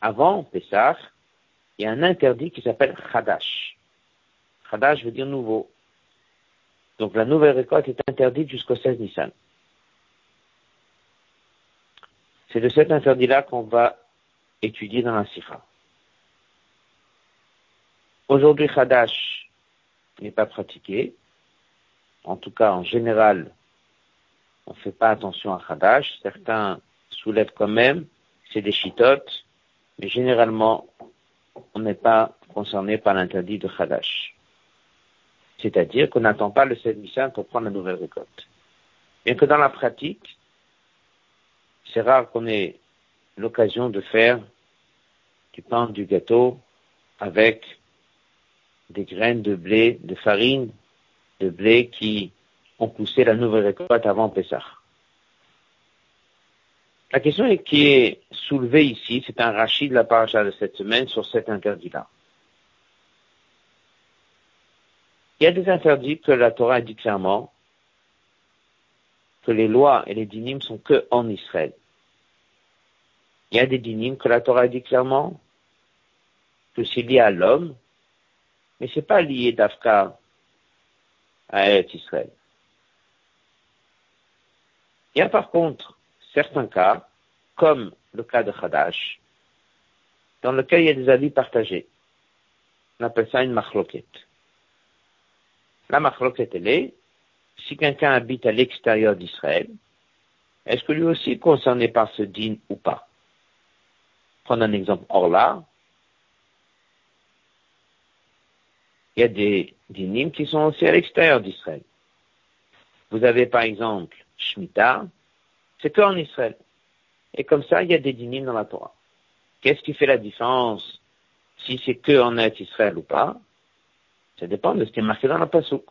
avant Pessah, il y a un interdit qui s'appelle Chadash. Chadash veut dire nouveau. Donc la nouvelle récolte est interdite jusqu'au 16 Nissan. C'est de cet interdit-là qu'on va étudier dans la Sikha. Aujourd'hui, Chadash n'est pas pratiqué. En tout cas, en général, on ne fait pas attention à Chadash. Certains soulèvent quand même, c'est des chitotes, mais généralement, on n'est pas concerné par l'interdit de Chadash. C'est-à-dire qu'on n'attend pas le 7 Nissan pour prendre la nouvelle récolte. Bien que dans la pratique, c'est rare qu'on ait l'occasion de faire du pain, du gâteau avec des graines de blé, de farine, de blé qui ont poussé la nouvelle récolte avant Pessah. La question qui est soulevée ici, c'est un rachis de la paracha de cette semaine sur cet interdit-là. Il y a des interdits que la Torah dit clairement que les lois et les dynimes sont que en Israël. Il y a des dynimes que la Torah dit clairement que c'est lié à l'homme, mais c'est pas lié d'Afka à Israël. Il y a par contre certains cas, comme le cas de Hadash, dans lequel il y a des avis partagés. On appelle ça une machloket. La machloket, elle est, si quelqu'un habite à l'extérieur d'Israël, est-ce que lui aussi est concerné par ce din ou pas? Prenons un exemple Orla. Il y a des dinim qui sont aussi à l'extérieur d'Israël. Vous avez par exemple Shemitah, c'est qu'en Israël. Et comme ça, il y a des dynimes dans la Torah. Qu'est-ce qui fait la différence si c'est que en Israël ou pas? Ça dépend de ce qui est marqué dans la pasouk.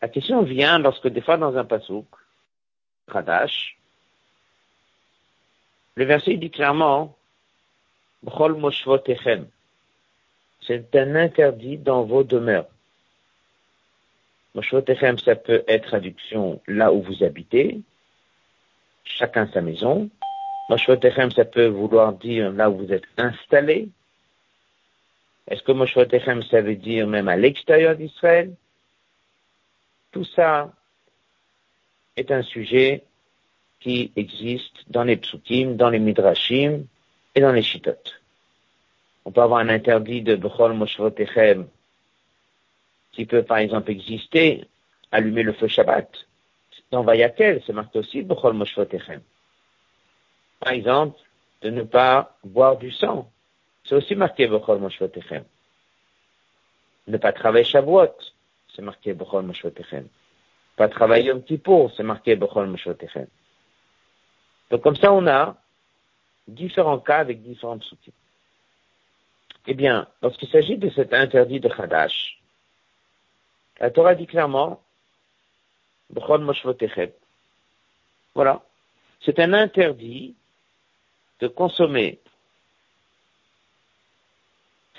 La question vient lorsque des fois dans un pasouk, Khadash, le verset dit clairement, c'est un interdit dans vos demeures. Moshvotechem, ça peut être traduction là où vous habitez, chacun sa maison. Moshvotechem, ça peut vouloir dire là où vous êtes installé. Est-ce que Moshvotechem, ça veut dire même à l'extérieur d'Israël? Tout ça est un sujet qui existe dans les psukim, dans les midrashim et dans les shitot. On peut avoir un interdit de Bechol Moshvotechem qui peut par exemple exister, allumer le feu Shabbat. Dans Vayakel, c'est marqué aussi Bechol Moshvotechem. Par exemple, de ne pas boire du sang. C'est aussi marqué Bechol Moshvotechem. Ne pas travailler Shavuot, c'est marqué Bechol Moshvotechem. Pas travailler un petit peu, c'est marqué Bechol Moshvotechem. Donc comme ça, on a différents cas avec différents soucis. Eh bien, lorsqu'il s'agit de cet interdit de Khadash, la Torah dit clairement, voilà, c'est un interdit de consommer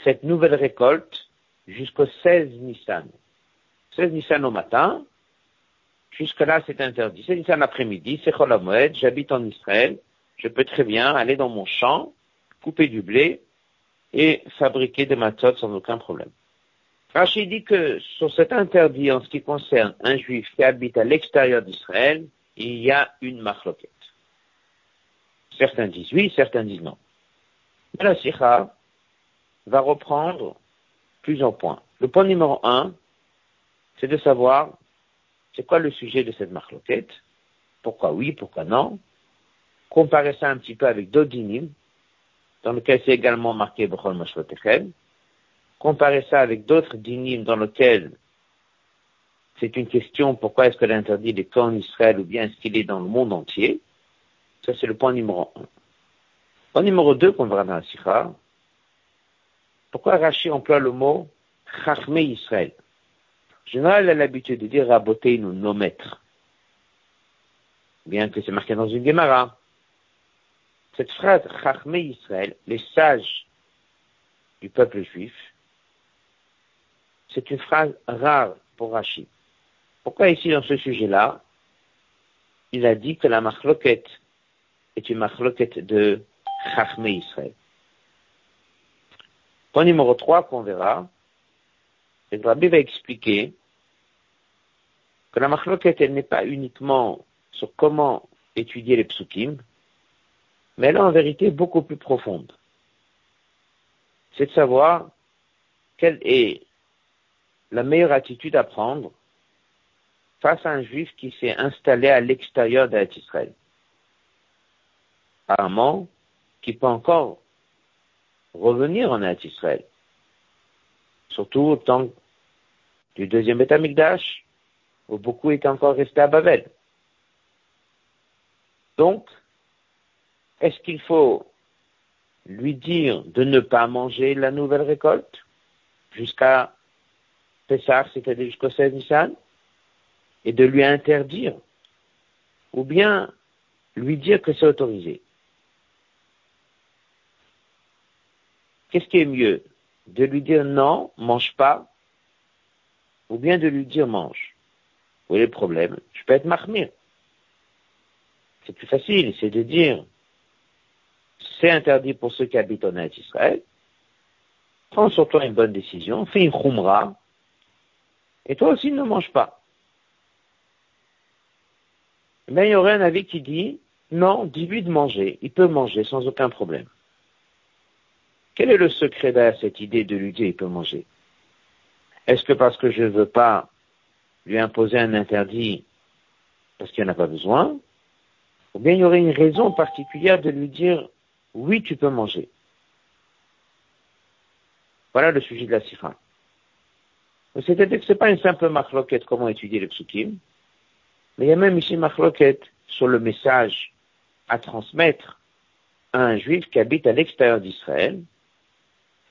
cette nouvelle récolte jusqu'au 16 Nissan. 16 Nissan au matin, jusque-là c'est interdit. 16 Nissan l'après-midi, c'est Cholamoed, j'habite en Israël, je peux très bien aller dans mon champ, couper du blé et fabriquer des matzot sans aucun problème. Rachid dit que sur cet interdit en ce qui concerne un juif qui habite à l'extérieur d'Israël, il y a une marloquette. Certains disent oui, certains disent non. Mais la Sikha va reprendre plusieurs points. Le point numéro un, c'est de savoir c'est quoi le sujet de cette marloquette, pourquoi oui, pourquoi non, comparer ça un petit peu avec d'autres dans lequel c'est également marqué Bechol Mashvotechem, comparer ça avec d'autres dynimes dans lesquels c'est une question pourquoi est-ce que l'interdit est qu'en Israël ou bien est-ce qu'il est dans le monde entier, ça c'est le point numéro un. Point numéro deux qu'on verra dans la Sikha, pourquoi Rashi emploie le mot Chachme Israël? Général, il a l'habitude de dire nous nos maîtres. Bien que c'est marqué dans une Gemara. Cette phrase Chachme Israël, les sages du peuple juif, c'est une phrase rare pour Rachid. Pourquoi ici, dans ce sujet-là, il a dit que la marloquette est une marloquette de Chachme Israël. Point numéro 3 qu'on verra, que Rabbi va expliquer que la machloket, elle n'est pas uniquement sur comment étudier les psukim, mais elle est en vérité beaucoup plus profonde. C'est de savoir quelle est la meilleure attitude à prendre face à un juif qui s'est installé à l'extérieur d'Israël. Apparemment, qui peut encore revenir en Israël. Surtout au temps du deuxième Betamikdash, où beaucoup étaient encore restés à Babel. Donc, est-ce qu'il faut lui dire de ne pas manger la nouvelle récolte jusqu'à Pessah, c'est-à-dire jusqu'au 16 Nissan, et de lui interdire, ou bien lui dire que c'est autorisé Qu'est-ce qui est mieux? De lui dire non, mange pas, ou bien de lui dire mange? Vous voyez le problème? Je peux être mahmir. C'est plus facile, c'est de dire c'est interdit pour ceux qui habitent en Israël. Prends sur toi une bonne décision, fais une khumra, et toi aussi ne mange pas. Mais il y aurait un avis qui dit, non, dis-lui de manger, il peut manger sans aucun problème. Quel est le secret derrière cette idée de lui dire il peut manger? Est-ce que parce que je ne veux pas lui imposer un interdit parce qu'il n'y en a pas besoin? Ou bien il y aurait une raison particulière de lui dire oui, tu peux manger? Voilà le sujet de la sifra. C'est-à-dire que ce n'est pas une simple marloquette comment étudier le psukim, mais il y a même ici marloquette sur le message à transmettre à un juif qui habite à l'extérieur d'Israël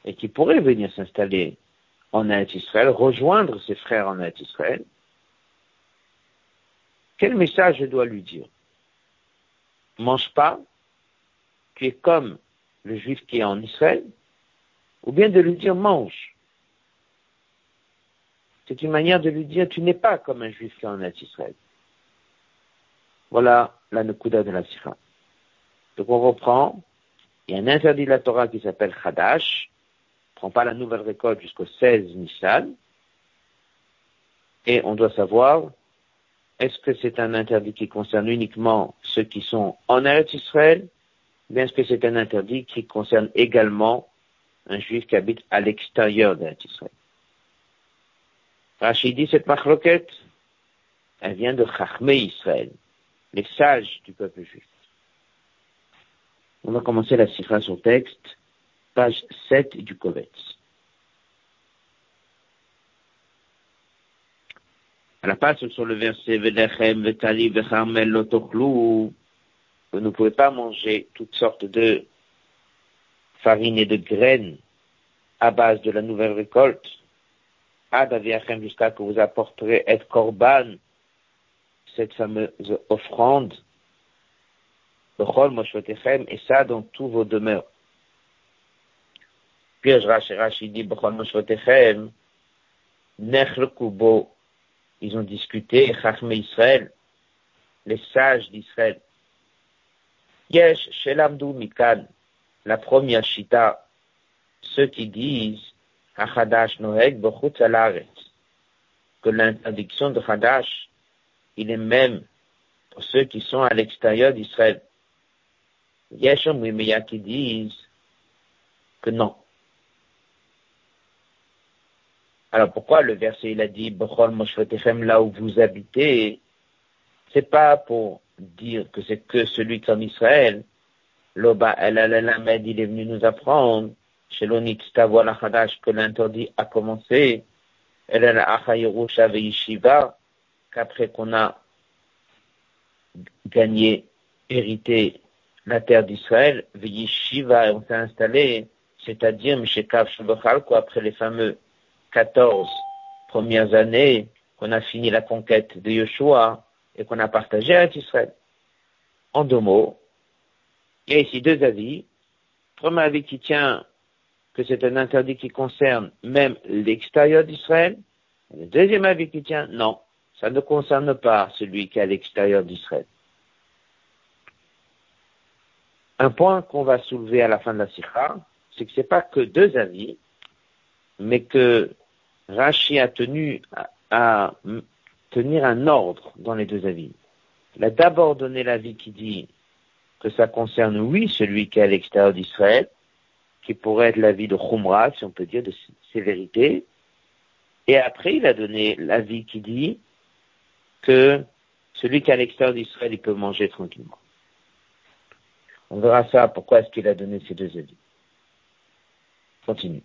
et qui pourrait venir s'installer en Israël, rejoindre ses frères en Israël. Quel message je dois lui dire? Mange pas, tu es comme le juif qui est en Israël, ou bien de lui dire mange. C'est une manière de lui dire tu n'es pas comme un juif qui est en Israël. Voilà la Nekuda de la Sira. Donc on reprend. Il y a un interdit de la Torah qui s'appelle Chadash. Prends pas la nouvelle récolte jusqu'au 16 Nissan. Et on doit savoir, est-ce que c'est un interdit qui concerne uniquement ceux qui sont en Eretz Israël? Bien que c'est un interdit qui concerne également un juif qui habite à l'extérieur d'Israël. Rachid dit cette machloquette, elle vient de Chachmé Israël, les sages du peuple juif. On va commencer la cifra sur texte, page 7 du Kovetz. À la page sur le verset Vedechem, Vetali, Vechamel, Lotochlou, vous ne pouvez pas manger toutes sortes de farines et de graines à base de la nouvelle récolte. Jusqu'à que vous apporterez et korban, cette fameuse offrande, et ça dans tous vos demeures. Puis Rashi dit, ils ont discuté, Israël, les sages d'Israël, Yesh Shelamdu Mikan, la première shita, ceux qui disent Hachadash Noeg que l'interdiction de Hadash, il est même pour ceux qui sont à l'extérieur d'Israël. Yesh Mimiya qui disent que non. Alors pourquoi le verset il a dit Bechol là où vous habitez, c'est pas pour dire que c'est que celui comme Israël, Loba El Alamed, il est venu nous apprendre, que l'interdit a commencé, qu'après qu'on a gagné, hérité la terre d'Israël, Yeshiva, on s'est installé, c'est-à-dire, Meshekav Shabachal, quoi, après les fameux 14 premières années qu'on a fini la conquête de Yeshua, et qu'on a partagé avec Israël. En deux mots, il y a ici deux avis. Premier avis qui tient que c'est un interdit qui concerne même l'extérieur d'Israël. Le deuxième avis qui tient, non, ça ne concerne pas celui qui est à l'extérieur d'Israël. Un point qu'on va soulever à la fin de la sikha, c'est que c'est pas que deux avis, mais que Rashi a tenu à, tenir un ordre dans les deux avis. Il a d'abord donné l'avis qui dit que ça concerne, oui, celui qui est à l'extérieur d'Israël, qui pourrait être l'avis de Khumra, si on peut dire, de sévérité. Et après, il a donné l'avis qui dit que celui qui est à l'extérieur d'Israël, il peut manger tranquillement. On verra ça, pourquoi est-ce qu'il a donné ces deux avis. Continue.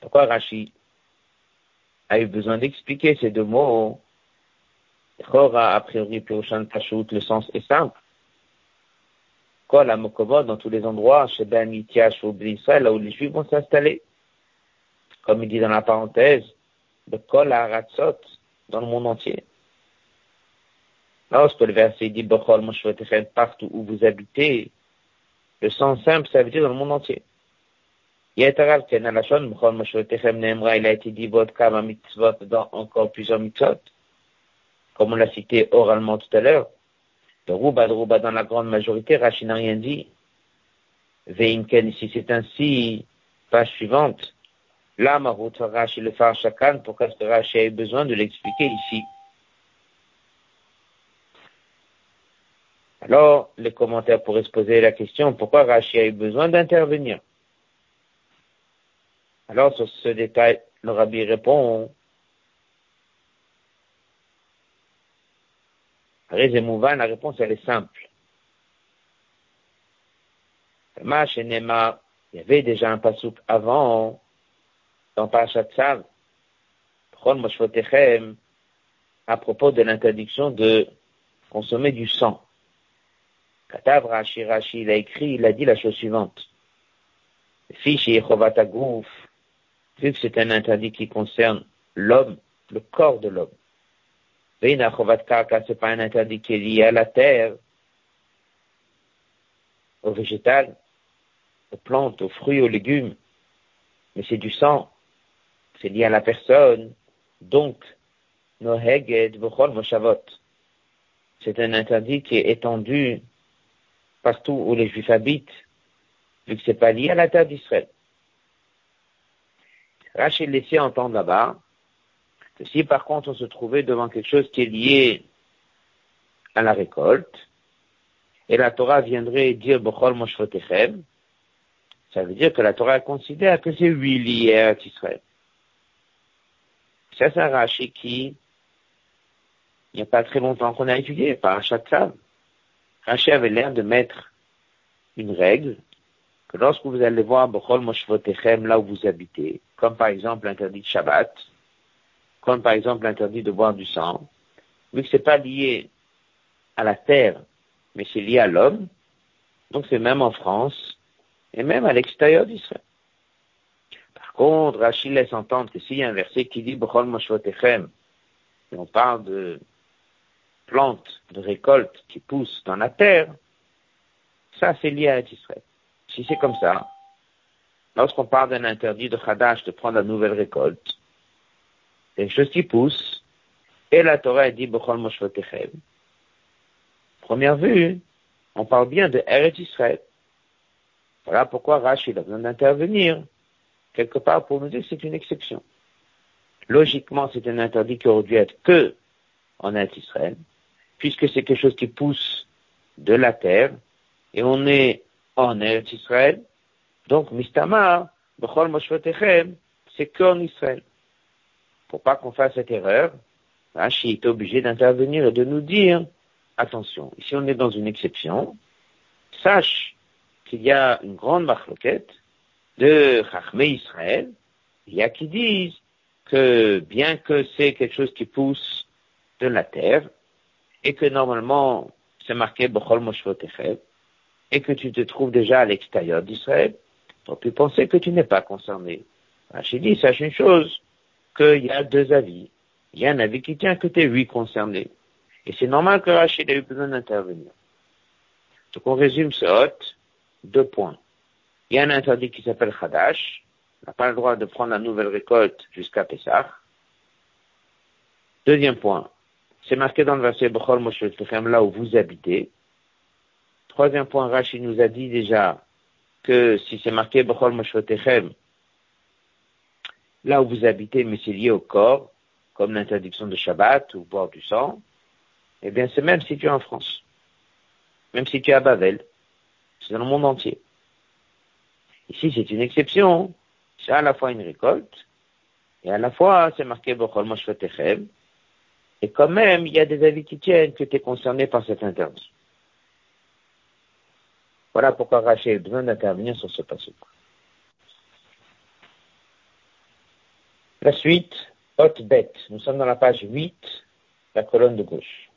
Pourquoi Rashi a eu besoin d'expliquer ces deux mots Chora, a priori, Pirushan Pashut, le sens est simple. Kol Amokovod, dans tous les endroits, chez Ben Itiash ou Israël, là où les Juifs vont s'installer? Comme il dit dans la parenthèse, de Kol Aratzot, dans le monde entier. Lorsque le verset dit Bechol Moshvetechem, partout où vous habitez, le sens simple, ça veut dire dans le monde entier. Yetaral Ken Alashon, Bechol Moshvetechem Nemra, il a été dit Vodkama Mitzvot dans encore plusieurs mitzvot, comme on l'a cité oralement tout à l'heure. De Rouba, de Rouba, dans la grande majorité, Rachid n'a rien dit. Veimken, ici c'est ainsi, page suivante. Là, Marut Rashi le Far Shakan, pourquoi est-ce a eu besoin de l'expliquer ici Alors, les commentaires pourraient se poser la question, pourquoi Rashi a eu besoin d'intervenir? Alors, sur ce détail, le rabbi répond, La réponse, elle est simple. il y avait déjà un pasouk avant, dans Parashat Tzav, à propos de l'interdiction de consommer du sang. Katav Rashi Rashi, il a écrit, il a dit la chose suivante. Gouf, vu que c'est un interdit qui concerne l'homme, le corps de l'homme. Veina Chovat Karka, c'est pas un interdit qui est lié à la terre, au végétal, aux plantes, aux fruits, aux légumes, mais c'est du sang, c'est lié à la personne, donc, Noheged V'chol Moshavot. C'est un interdit qui est étendu partout où les Juifs habitent, vu que c'est pas lié à la terre d'Israël. Rachel laissait entendre là-bas si par contre on se trouvait devant quelque chose qui est lié à la récolte, et la Torah viendrait dire Bechol Moshvotechem, ça veut dire que la Torah considère que c'est oui lié à Israël. Ça, c'est un Rashi qui, il n'y a pas très longtemps qu'on a étudié par Tzav. Rashi avait l'air de mettre une règle que lorsque vous allez voir Bechol Moshvotechem là où vous habitez, comme par exemple l'interdit de Shabbat, comme par exemple l'interdit de boire du sang, vu que c'est pas lié à la terre, mais c'est lié à l'homme, donc c'est même en France et même à l'extérieur d'Israël. Par contre, Rachid laisse entendre que s'il y a un verset qui dit Bechol Moshvotechem, et on parle de plantes de récolte qui poussent dans la terre, ça c'est lié à Israël. Si c'est comme ça, lorsqu'on parle d'un interdit de Hadash de prendre la nouvelle récolte, quelque chose qui pousse, et la Torah dit Bechol Moshvotechem. Première vue, on parle bien de Eretz Israël. Voilà pourquoi Rachid a besoin d'intervenir quelque part pour nous dire que c'est une exception. Logiquement, c'est un interdit qui aurait dû être que en Eretz Israël, puisque c'est quelque chose qui pousse de la terre, et on est en Eretz Israël, donc Mistama, Bechol Moshvotechem, c'est qu'en Israël. Pour pas qu'on fasse cette erreur, Rashi est obligé d'intervenir et de nous dire, attention, ici on est dans une exception, sache qu'il y a une grande marloquette de Chachmé Israël, il y a qui disent que bien que c'est quelque chose qui pousse de la terre, et que normalement c'est marqué Bechol Moshvotechem, et que tu te trouves déjà à l'extérieur d'Israël, on peut penser que tu n'es pas concerné. Rachid dit, sache une chose, qu'il y a deux avis. Il y a un avis qui tient que tu es lui concerné. Et c'est normal que Rachid ait eu besoin d'intervenir. Donc on résume ce hôte, deux points. Il y a un interdit qui s'appelle Khadash. On n'a pas le droit de prendre la nouvelle récolte jusqu'à Pessah. Deuxième point. c'est marqué dans le verset Bechol Moshe là où vous habitez. Troisième point, Rachid nous a dit déjà que si c'est marqué Bechol Moshe là où vous habitez, mais c'est lié au corps, comme l'interdiction de Shabbat ou boire du sang, eh bien c'est même si tu es en France, même si tu es à Bavel, c'est dans le monde entier. Ici c'est une exception, c'est à la fois une récolte, et à la fois c'est marqué Bechol Moshe et quand même, il y a des avis qui tiennent que tu es concerné par cet interdit. Voilà pourquoi Rachel a besoin d'intervenir sur ce passage. La suite, haute bête. Nous sommes dans la page 8, la colonne de gauche.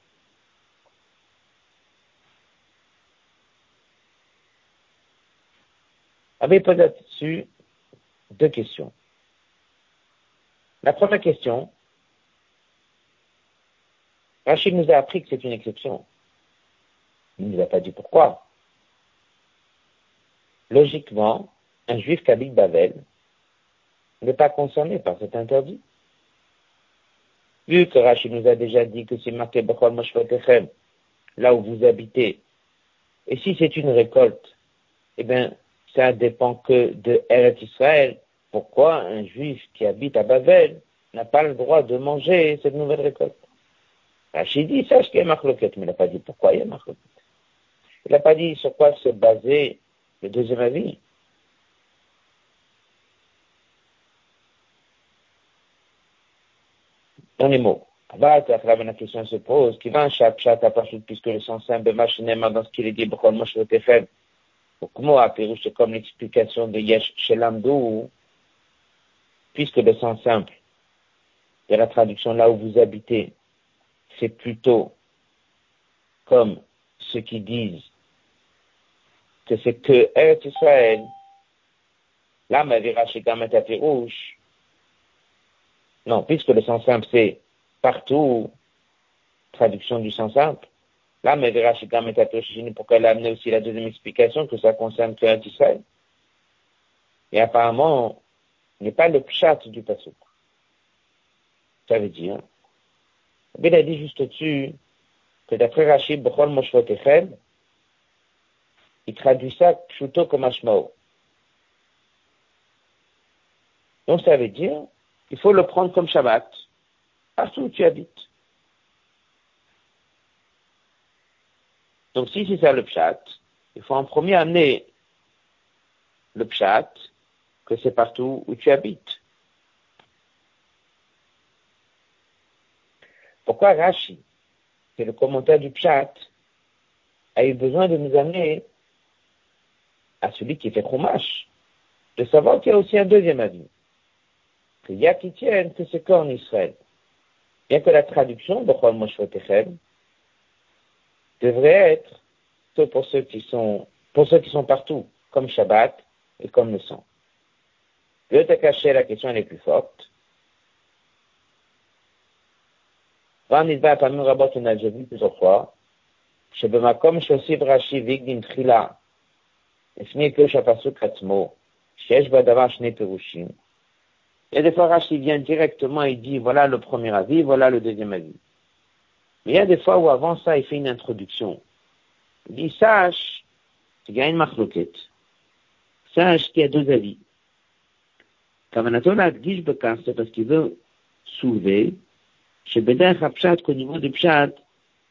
Avait posé là-dessus deux questions. La première question, Rachid nous a appris que c'est une exception. Il ne nous a pas dit pourquoi. Logiquement, un juif qui habite Babel n'est pas concerné par cet interdit. Vu que Rachid nous a déjà dit que c'est marqué là où vous habitez, et si c'est une récolte, eh bien, ça dépend que de Eretz Israël. Pourquoi un juif qui habite à Babel n'a pas le droit de manger cette nouvelle récolte? Rachid dit, sache qu'il y a marloquette, mais il n'a pas dit pourquoi il y a marloquette. Il n'a pas dit sur quoi se baser le deuxième avis. Dans les mots. la question se pose, qui va un chat, chat, à puisque le sens simple, machinément, dans ce qu'il est dit, pourquoi moi je veux faire, moi, c'est comme l'explication de Yesh Shelamdou, puisque le sens simple, de la traduction là où vous habitez, c'est plutôt comme ceux qui disent que c'est que Eretz Israël, l'âme avira chez Gamet. Non, puisque le sens simple c'est partout, traduction du sens simple. Chez Gamet pourquoi elle a amené aussi la deuxième explication que ça concerne que Israël. Et apparemment, il n'est pas le pchat du passage. Ça veut dire il a dit juste au-dessus que d'après Rachid, Moshvotechem, il traduit ça plutôt comme Ashmao. Donc ça veut dire, il faut le prendre comme Shabbat, partout où tu habites. Donc si c'est ça le pshat, il faut en premier amener le pshat, que c'est partout où tu habites. Pourquoi Rashi, c'est le commentaire du Pshat, a eu besoin de nous amener à celui qui fait Chumash, de savoir qu'il y a aussi un deuxième avis? Qu'il y a qui tiennent que c'est qu'en Israël. Bien que la traduction de Chol Moshvotechem devrait être que pour ceux qui sont, pour ceux qui sont partout, comme Shabbat et comme le sang. Le caché, la question elle est plus forte. והנתבע פעמים רבות on a déjà vu plusieurs fois, שבמקום שהוסיף רש"י והקדים תחילה, לפני פירוש הפסוק עצמו, שיש בדבר שני פירושים, et des fois Rashi vient directement et dit voilà le premier avis, voilà le deuxième avis. Mais il y a des fois où avant ça il fait une introduction. Il dit sache qu'il y a une marloquette. Sache qu'il y a deux avis. Kavanatola Bekar, c'est parce qu'il veut soulever chez Beder Hapshat, qu'au niveau du Pshat,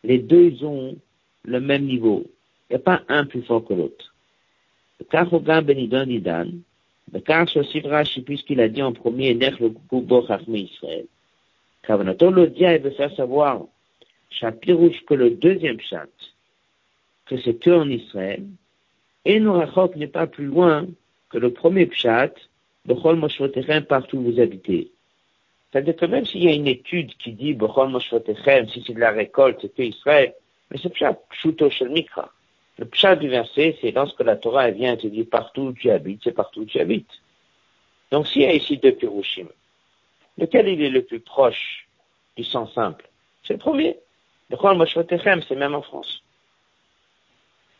les deux ont le même niveau. Il n'y a pas un plus fort que l'autre. Le Kachogam Benidon Nidan, le Kach aussi Rashi, puisqu'il a dit en premier, Nech le Israël. Kavanato le dia, il veut faire savoir, Shapirouche, que le deuxième Pshat, que c'est que en Israël, et Norachok n'est pas plus loin que le premier Pshat, Bechol Moshvotechem, partout où vous habitez. C'est-à-dire que même s'il y a une étude qui dit si c'est de la récolte, c'est que Israël, mais c'est pshat pshuto shel mikra. Le pshat du verset, c'est lorsque la Torah vient te dire partout où tu habites, c'est partout où tu habites. Donc s'il y a ici deux pirushim, lequel il est le plus proche du sens simple? C'est le premier. Le Chol c'est même en France.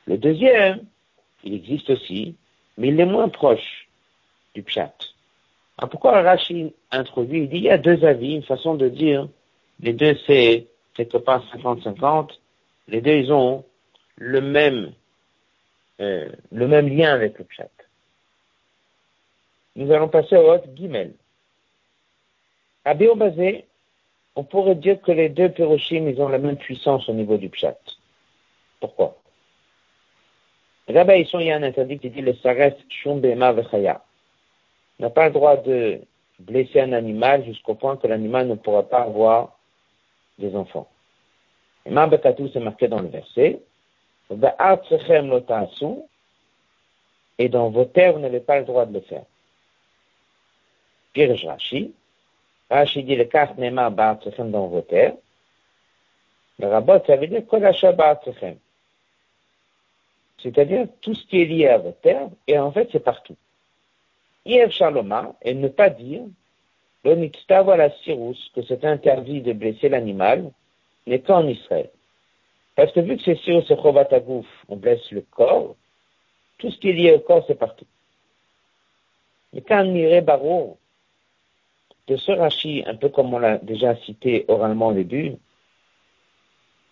Le deuxième, il existe aussi, mais il est moins proche du pshat. Alors pourquoi Rachid introduit Il dit il y a deux avis, une façon de dire. Les deux, c'est quelque part 50-50, les deux, ils ont le même, euh, le même lien avec le pshat. Nous allons passer au autre guimel. À Béobazé, on pourrait dire que les deux Piroshim, ils ont la même puissance au niveau du pshat. Pourquoi? Là-bas, il y a un interdit qui dit le sares shum vechaya. N'a pas le droit de blesser un animal jusqu'au point que l'animal ne pourra pas avoir des enfants. Et Marbekatou, c'est marqué dans le verset. Et dans vos terres, vous n'avez pas le droit de le faire. Pirj Rashi. Rashi dit le kaf nema ba'atzechem dans vos terres. Le rabot, ça veut dire kolasha ba'atzechem. C'est-à-dire tout ce qui est lié à vos terres, et en fait, c'est partout. Yev Shaloma, et ne pas dire, la sirus, que c'est interdit de blesser l'animal, n'est qu'en Israël. Parce que vu que c'est sûr, c'est Chovatagouf, on blesse le corps, tout ce qui est lié au corps, c'est partout. Mais quand Miré Baro, de ce Rashi, un peu comme on l'a déjà cité oralement au début,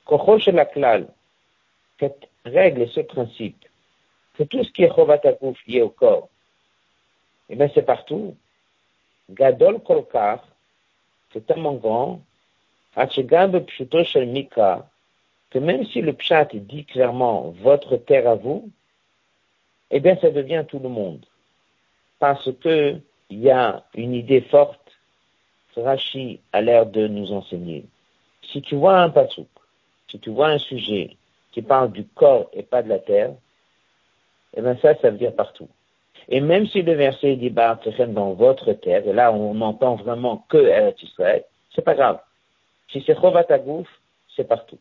Kochosh la klal, cette règle et ce principe, que tout ce qui est Chovatagouf lié au corps, eh bien, c'est partout. Gadol Kolkar, c'est tellement grand, Shel Mika, même si le pshat dit clairement votre terre à vous, eh bien, ça devient tout le monde. Parce que il y a une idée forte que Rashi a l'air de nous enseigner. Si tu vois un pasouk, si tu vois un sujet qui parle du corps et pas de la terre, eh bien, ça, ça veut dire partout. Et même si le verset dit dans votre terre, et là on n'entend vraiment que Eretz Israël, c'est pas grave. Si c'est Chovat c'est partout.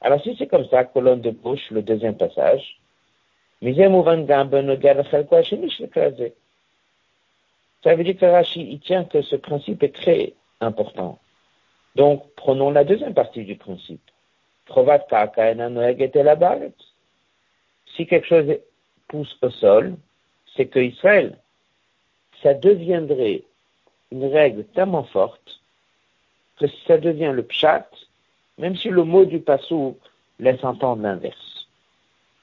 Alors si c'est comme ça, colonne de gauche, le deuxième passage, ça veut dire que Rashi, il tient que ce principe est très important. Donc, prenons la deuxième partie du principe. Si quelque chose pousse au sol, c'est que Israël, ça deviendrait une règle tellement forte que ça devient le pshat, même si le mot du passou laisse entendre l'inverse.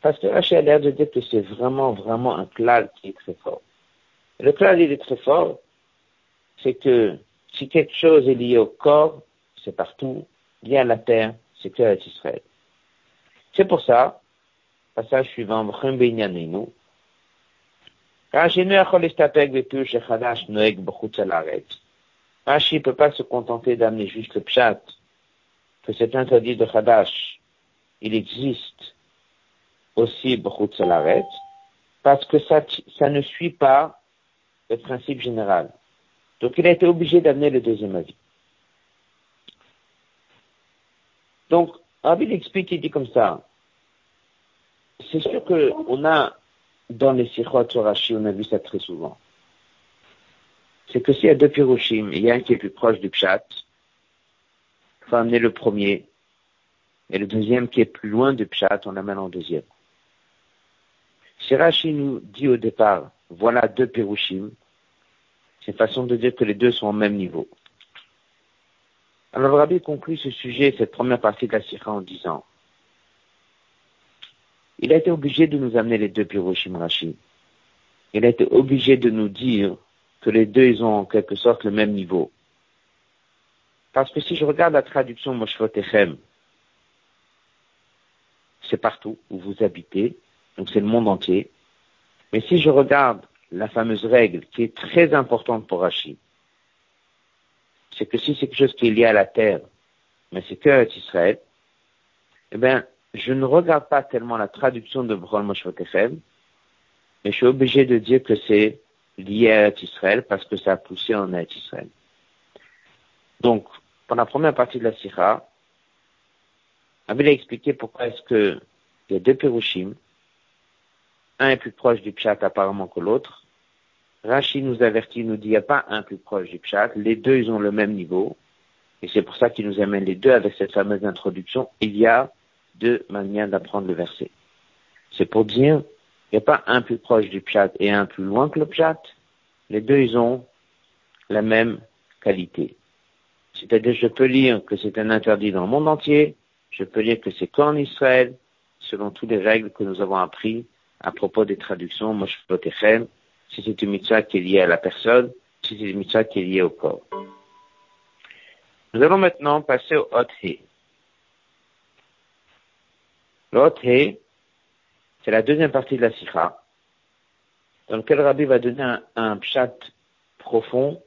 Parce que Rachel a l'air de dire que c'est vraiment, vraiment un klal qui est très fort. le klal, il est très fort, c'est que si quelque chose est lié au corps, c'est partout, lié à la terre, c'est que Israël. C'est pour ça, passage suivant, Rashi ne peut pas se contenter d'amener juste le pshat, que cet interdit de Hadash, il existe aussi Bechut parce que ça, ça ne suit pas le principe général. Donc il a été obligé d'amener le deuxième avis. Donc, Rabbi explique, il dit comme ça, c'est sûr qu'on a, dans les Sikhot sur on a vu ça très souvent. C'est que s'il y a deux Piroshim, il y a un qui est plus proche du Pshat, faut amener le premier, et le deuxième qui est plus loin du Pshat, on l'amène en deuxième. Si Rashi nous dit au départ, voilà deux Piroshim, c'est une façon de dire que les deux sont au même niveau. Alors Rabbi conclut ce sujet, cette première partie de la Sikha en disant, il a été obligé de nous amener les deux Piroshim Rashi. Il a été obligé de nous dire que les deux, ils ont en quelque sorte le même niveau. Parce que si je regarde la traduction Moshvotechem, c'est partout où vous habitez, donc c'est le monde entier. Mais si je regarde la fameuse règle qui est très importante pour Rashi, c'est que si c'est quelque chose qui est lié à la terre, mais c'est que Israël, eh bien, je ne regarde pas tellement la traduction de Brol Moshvotechem, mais je suis obligé de dire que c'est lié à Israël parce que ça a poussé en Israël. Donc, pour la première partie de la Sira, Abel a expliqué pourquoi est-ce que il y a deux Pérushim, un est plus proche du Pshat apparemment que l'autre. Rashi nous avertit, nous dit, il n'y a pas un plus proche du Pshat, les deux, ils ont le même niveau. Et c'est pour ça qu'il nous amène les deux avec cette fameuse introduction. Il y a deux manières d'apprendre le verset. C'est pour dire, il n'y a pas un plus proche du pshat et un plus loin que le pshat. Les deux, ils ont la même qualité. C'est-à-dire, je peux lire que c'est un interdit dans le monde entier, je peux lire que c'est qu'en Israël, selon toutes les règles que nous avons apprises à propos des traductions, Moshpotechem, si c'est une mitzvah qui est liée à la personne, si c'est une mitzvah qui est liée au corps. Nous allons maintenant passer au Hot He. Le Hot He, c'est la deuxième partie de la Sikha, dans lequel Rabbi va donner un, un pshat profond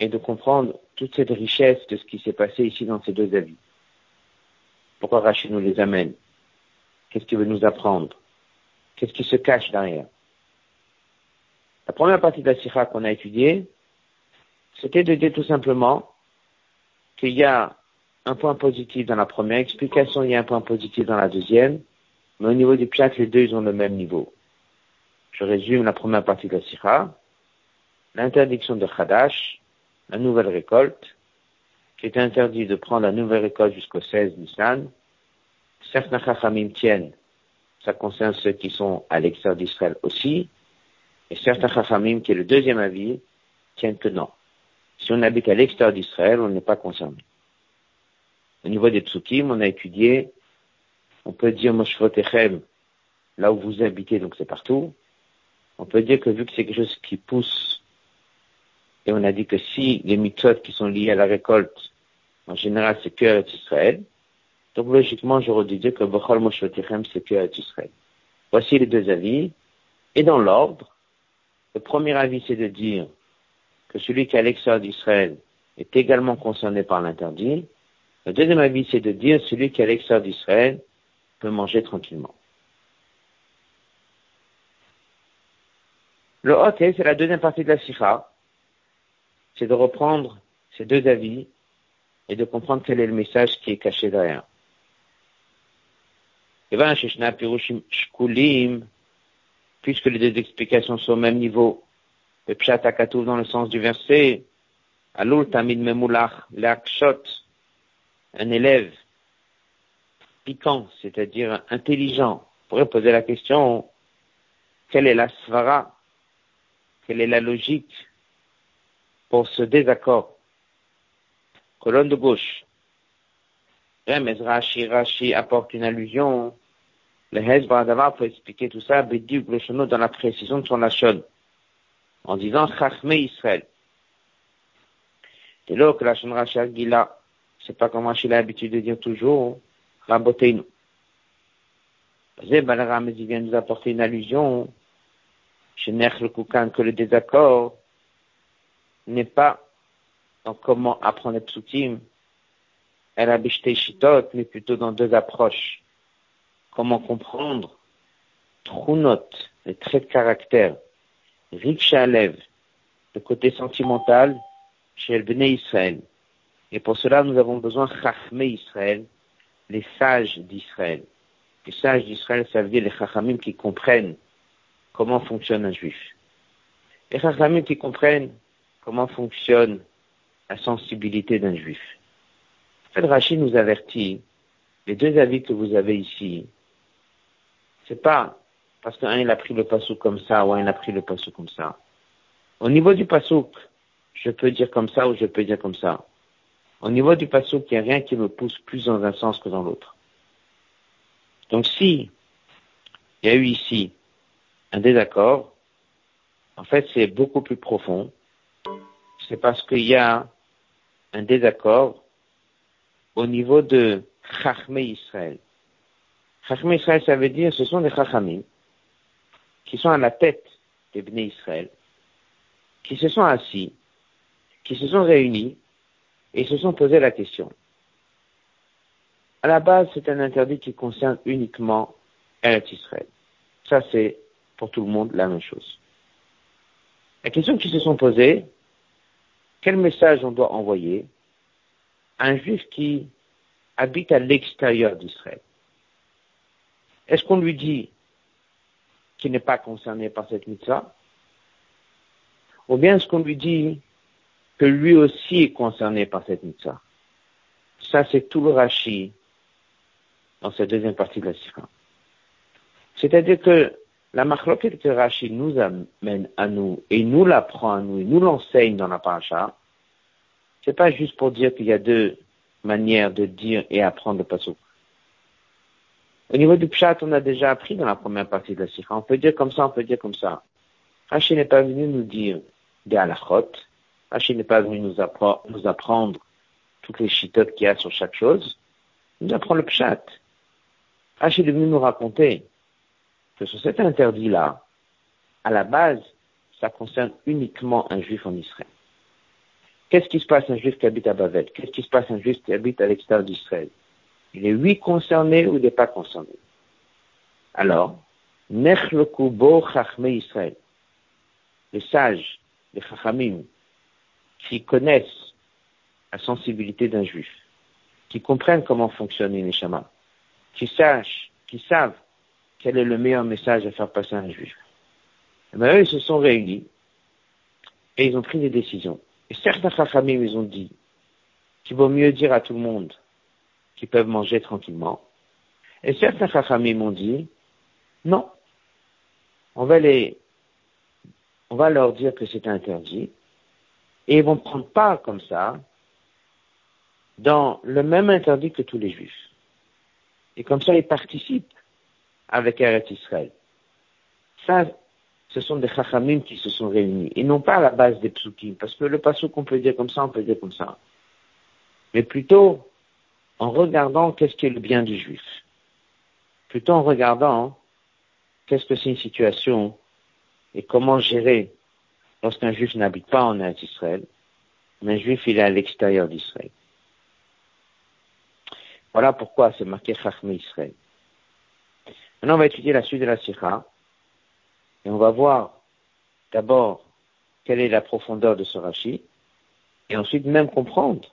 et de comprendre toute cette richesse de ce qui s'est passé ici dans ces deux avis. Pourquoi Rachid nous les amène? Qu'est-ce qu'il veut nous apprendre? Qu'est-ce qui se cache derrière? La première partie de la Sikha qu'on a étudiée, c'était de dire tout simplement qu'il y a un point positif dans la première explication, il y a un point positif dans la deuxième, mais au niveau du pshat, les deux, ils ont le même niveau. Je résume la première partie de la Sikha. L'interdiction de Khadash, la nouvelle récolte, qui est interdit de prendre la nouvelle récolte jusqu'au 16 Nissan. Certains Chachamim tiennent, ça concerne ceux qui sont à l'extérieur d'Israël aussi, et certains Chachamim, qui est le deuxième avis, tiennent que non. Si on habite à l'extérieur d'Israël, on n'est pas concerné. Au niveau des psukim, on a étudié, on peut dire Moshvotechem, là où vous habitez, donc c'est partout. On peut dire que vu que c'est quelque chose qui pousse, et on a dit que si les méthodes qui sont liées à la récolte, en général, c'est que Israël, donc logiquement, j'aurais dû dire que Bechol Moshvotechem, c'est que Israël. Voici les deux avis. Et dans l'ordre, le premier avis, c'est de dire que celui qui est à l'extérieur d'Israël est également concerné par l'interdit. Le deuxième avis, c'est de dire que celui qui est à l'extérieur d'Israël peut manger tranquillement. Le hot, c'est la deuxième partie de la sikha. C'est de reprendre ces deux avis et de comprendre quel est le message qui est caché derrière. Puisque les deux explications sont au même niveau, le pshat akatouf dans le sens du verset, alul tamid memulach leakshot, un élève piquant, c'est-à-dire intelligent, pourrait poser la question, quelle est la svara, quelle est la logique pour ce désaccord Colonne de gauche. Remez Rashi, Rashi apporte une allusion. Le Hezbollah pour expliquer tout ça, Bédiou Glochono dans la précision de son lachon en disant Chachme Israël. Et là que la Rashi Gila, c'est pas comme Rashi a l'habitude de dire toujours, Raboteinu. Balaram il vient nous apporter une allusion, chez le Koukan, que le désaccord n'est pas dans comment apprendre les psukim, elle a shitot, mais plutôt dans deux approches. Comment comprendre Trunot, les traits de caractère, Riksha le côté sentimental, chez Israël. Et pour cela, nous avons besoin Chachme Israël, les sages d'Israël. Les sages d'Israël, ça veut dire les Chachamim qui comprennent comment fonctionne un juif. Les Chachamim qui comprennent comment fonctionne la sensibilité d'un juif? En fait, Rachid nous avertit, les deux avis que vous avez ici, c'est pas parce qu'un il a pris le pasouk comme ça ou un il a pris le pasouk comme ça. Au niveau du pasouk, je peux dire comme ça ou je peux dire comme ça. Au niveau du pasouk, il n'y a rien qui me pousse plus dans un sens que dans l'autre. Donc si il y a eu ici un désaccord, en fait c'est beaucoup plus profond. C'est parce qu'il y a un désaccord au niveau de Chachme Israël. Chachme Israël, ça veut dire ce sont des Chachamim qui sont à la tête des Bnei Israël, qui se sont assis, qui se sont réunis et se sont posé la question. À la base, c'est un interdit qui concerne uniquement Eretz Israël. Ça, c'est pour tout le monde la même chose. La question qu'ils se sont posées, quel message on doit envoyer à un juif qui habite à l'extérieur d'Israël? Est-ce qu'on lui dit qui n'est pas concerné par cette mitzvah? Ou bien est-ce qu'on lui dit que lui aussi est concerné par cette mitzvah? Ça, c'est tout le rachis dans cette deuxième partie de la sikha. C'est-à-dire que la machloket que Rachid nous amène à nous, et nous l'apprend à nous, et nous l'enseigne dans la paracha, c'est pas juste pour dire qu'il y a deux manières de dire et apprendre le pasouk. Au niveau du pshat, on a déjà appris dans la première partie de la sikha. On peut dire comme ça, on peut dire comme ça. Rachid n'est pas venu nous dire des halachot. Rachid n'est pas venu nous, apprendre toutes les chitotes qu'il y a sur chaque chose. Il nous apprend le pshat. Rachid est venu nous raconter que sur cet interdit-là, à la base, ça concerne uniquement un juif en Israël. Qu'est-ce qui se passe un juif qui habite à Bavel Qu'est-ce qui se passe un juif qui habite à l'extérieur d'Israël? Il est oui concerné ou il n'est pas concerné? Alors, Nechlokubo Chachme Israël, les sages, les Chachamim, qui connaissent la sensibilité d'un juif, qui comprennent comment fonctionne une qui sachent, qui savent quel est le meilleur message à faire passer à un juif. Et eh bien, eux, ils se sont réunis et ils ont pris des décisions. Et certains chachamim, ils ont dit qu'il vaut mieux dire à tout le monde qu'ils peuvent manger tranquillement. Et certains chachamim ont dit, non, on va les, on va leur dire que c'est interdit, et ils vont prendre part comme ça dans le même interdit que tous les juifs. Et comme ça, ils participent avec Eretz Israël. Ça, ce sont des chachamim qui se sont réunis, et non pas à la base des psukim, parce que le pasouk, on peut dire comme ça, on peut dire comme ça. Mais plutôt en regardant qu'est-ce qui est le bien du juif. Plutôt en regardant qu'est-ce que c'est une situation et comment gérer lorsqu'un juif n'habite pas en Israël, mais un juif il est à l'extérieur d'Israël. Voilà pourquoi c'est marqué Chachmé Israël. Maintenant, on va étudier la suite de la Sikha. Et on va voir d'abord quelle est la profondeur de ce Rashi, et ensuite même comprendre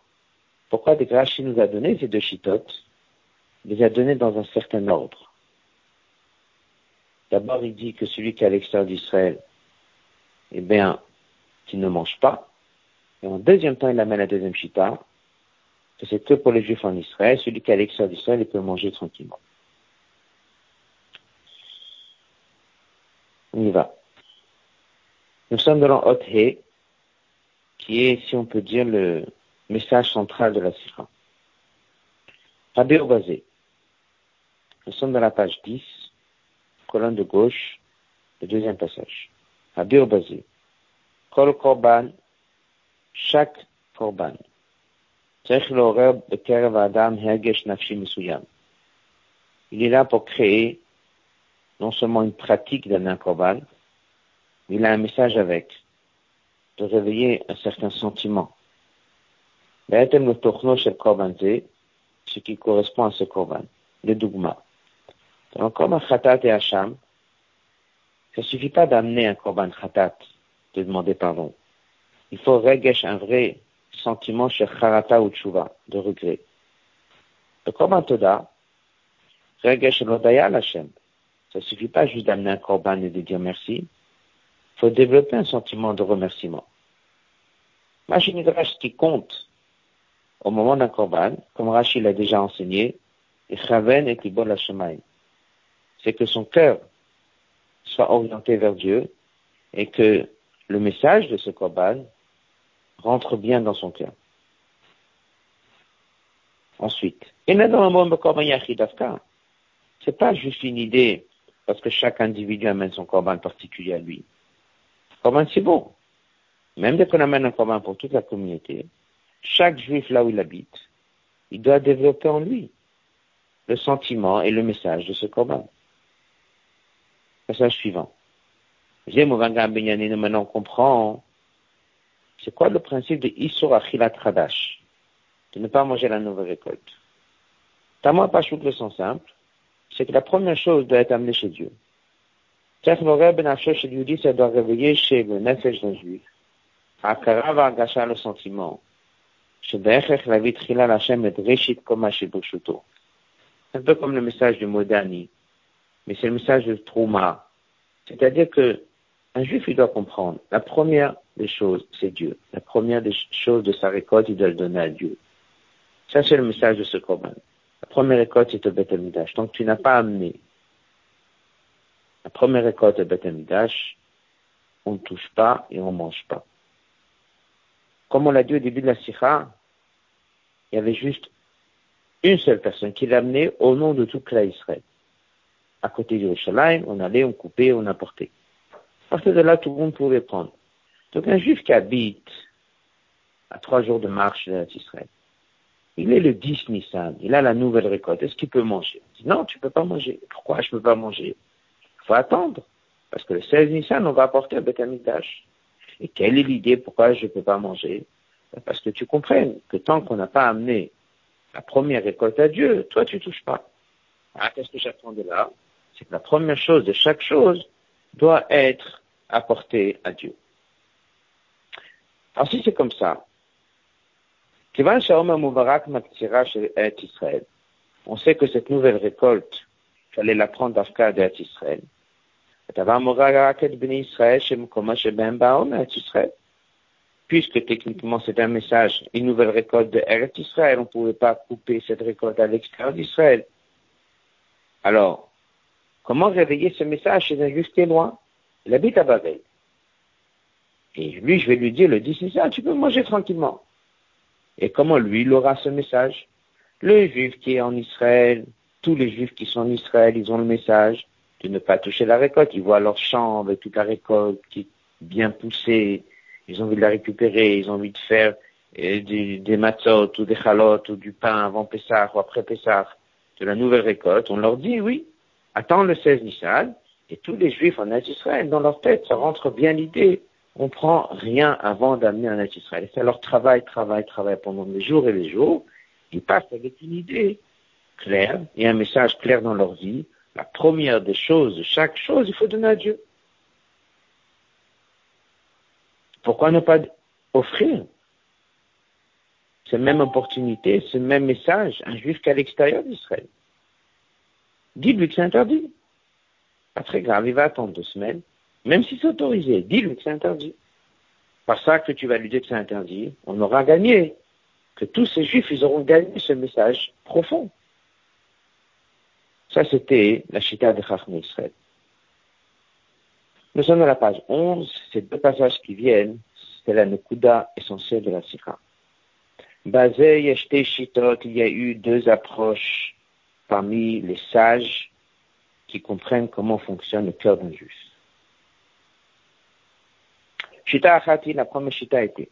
pourquoi des Rashi nous a donné ces deux chitotes, il les a donnés dans un certain ordre. D'abord, il dit que celui qui est à l'extérieur d'Israël, eh bien, qu'il ne mange pas. Et en deuxième temps, il amène la deuxième chita, que c'est que pour les Juifs en Israël, celui qui est à l'extérieur d'Israël, il peut manger tranquillement. On y va. Nous sommes dans l'Hot He, qui est, si on peut dire, le message central de la Sira. Rabbi Obazé. Nous sommes dans la page 10, colonne de gauche, le deuxième passage. Rabbi Obazé. Kol Korban, chaque Korban. Il est là pour créer non seulement une pratique d'un korban, mais il a un message avec, de réveiller un certain sentiment. ce qui correspond à ce korban, le dogma. Dans le korban khatat et hacham, ça suffit pas d'amener un korban khatat, de demander pardon. Il faut regesh un vrai sentiment chez charata ou tshuva, de regret. Le korban toda, regesh l'odaya l'Hachem, ça suffit pas juste d'amener un korban et de dire merci. Il faut développer un sentiment de remerciement. ce qui compte au moment d'un korban, comme Rachid l'a déjà enseigné, et Chaven et c'est que son cœur soit orienté vers Dieu et que le message de ce korban rentre bien dans son cœur. Ensuite, et c'est pas juste une idée parce que chaque individu amène son corban particulier à lui. Corban, c'est bon. Même dès qu'on amène un corban pour toute la communauté, chaque juif là où il habite, il doit développer en lui le sentiment et le message de ce corban. Passage suivant. Maintenant, on comprend c'est quoi le principe de Isur Achilat Khadash De ne pas manger la nouvelle récolte. Tama Pachouk, le sens simple, c'est que la première chose doit être amenée chez Dieu. Ben chez lui dit, ça doit réveiller chez le nefesh d'un juif. Akara va agacha le sentiment. la et reshit koma shiburshuto. Un peu comme le message du Modani, mais c'est le message de Trouma. C'est-à-dire que un juif, il doit comprendre. La première des choses, c'est Dieu. La première des choses de sa récolte, il doit le donner à Dieu. Ça, c'est le message de ce Corban. La première récolte, c'est au Beth Amidash. Donc, tu n'as pas amené la première récolte au Beth on ne touche pas et on ne mange pas. comme on l'a dit au début de la Sikha, il y avait juste une seule personne qui l'amenait au nom de toute la Israël. À côté du Yerushalayim, on allait, on coupait, on apportait. À partir de là, tout le monde pouvait prendre. Donc un juif qui habite à trois jours de marche de Israël, il est le 10 Nissan, il a la nouvelle récolte, est-ce qu'il peut manger? Dit non, tu peux pas manger. Pourquoi je peux pas manger? Il faut attendre, parce que le 16 Nissan, on va apporter un Beth Et quelle est l'idée? Pourquoi je ne peux pas manger? Parce que tu comprennes que tant qu'on n'a pas amené la première récolte à Dieu, toi tu touches pas. Ah, qu'est-ce que j'apprends de là? C'est que la première chose de chaque chose doit être apportée à Dieu. Alors si c'est comme ça, on sait que cette nouvelle récolte, fallait la prendre d'Afka Israël. Puisque techniquement c'est un message, une nouvelle récolte de Eretz Israël, on ne pouvait pas couper cette récolte à l'extérieur d'Israël. Alors, comment réveiller ce message chez un juif qui est loin Il habite à Babel. Et lui, je vais lui dire le 10 tu peux manger tranquillement. Et comment lui, il aura ce message? Le juif qui est en Israël, tous les juifs qui sont en Israël, ils ont le message de ne pas toucher la récolte. Ils voient leur champ avec toute la récolte qui est bien poussée. Ils ont envie de la récupérer. Ils ont envie de faire euh, des, des matzot ou des chalotes ou du pain avant Pessah ou après Pessah de la nouvelle récolte. On leur dit oui, attends le 16 Nissan. Et tous les juifs en Israël, dans leur tête, ça rentre bien l'idée on prend rien avant d'amener un être Israël. C'est leur travail, travail, travail pendant des jours et des jours. Ils passent avec une idée claire et un message clair dans leur vie. La première des choses, chaque chose, il faut donner à Dieu. Pourquoi ne pas offrir cette même opportunité, ce même message à un juif qu'à l'extérieur d'Israël? Dites-lui que c'est interdit. Pas très grave, il va attendre deux semaines. Même si c'est autorisé, dis-lui que c'est interdit. Par ça que tu vas lui dire que c'est interdit, on aura gagné. Que tous ces juifs, ils auront gagné ce message profond. Ça, c'était la chita de Chachmé Israël. Nous sommes à la page 11. Ces deux passages qui viennent, c'est la Nekuda essentielle de la Sikha. Basé Yeshte Shitot, il y a eu deux approches parmi les sages qui comprennent comment fonctionne le cœur d'un juif. Shita Achati, la première Shita était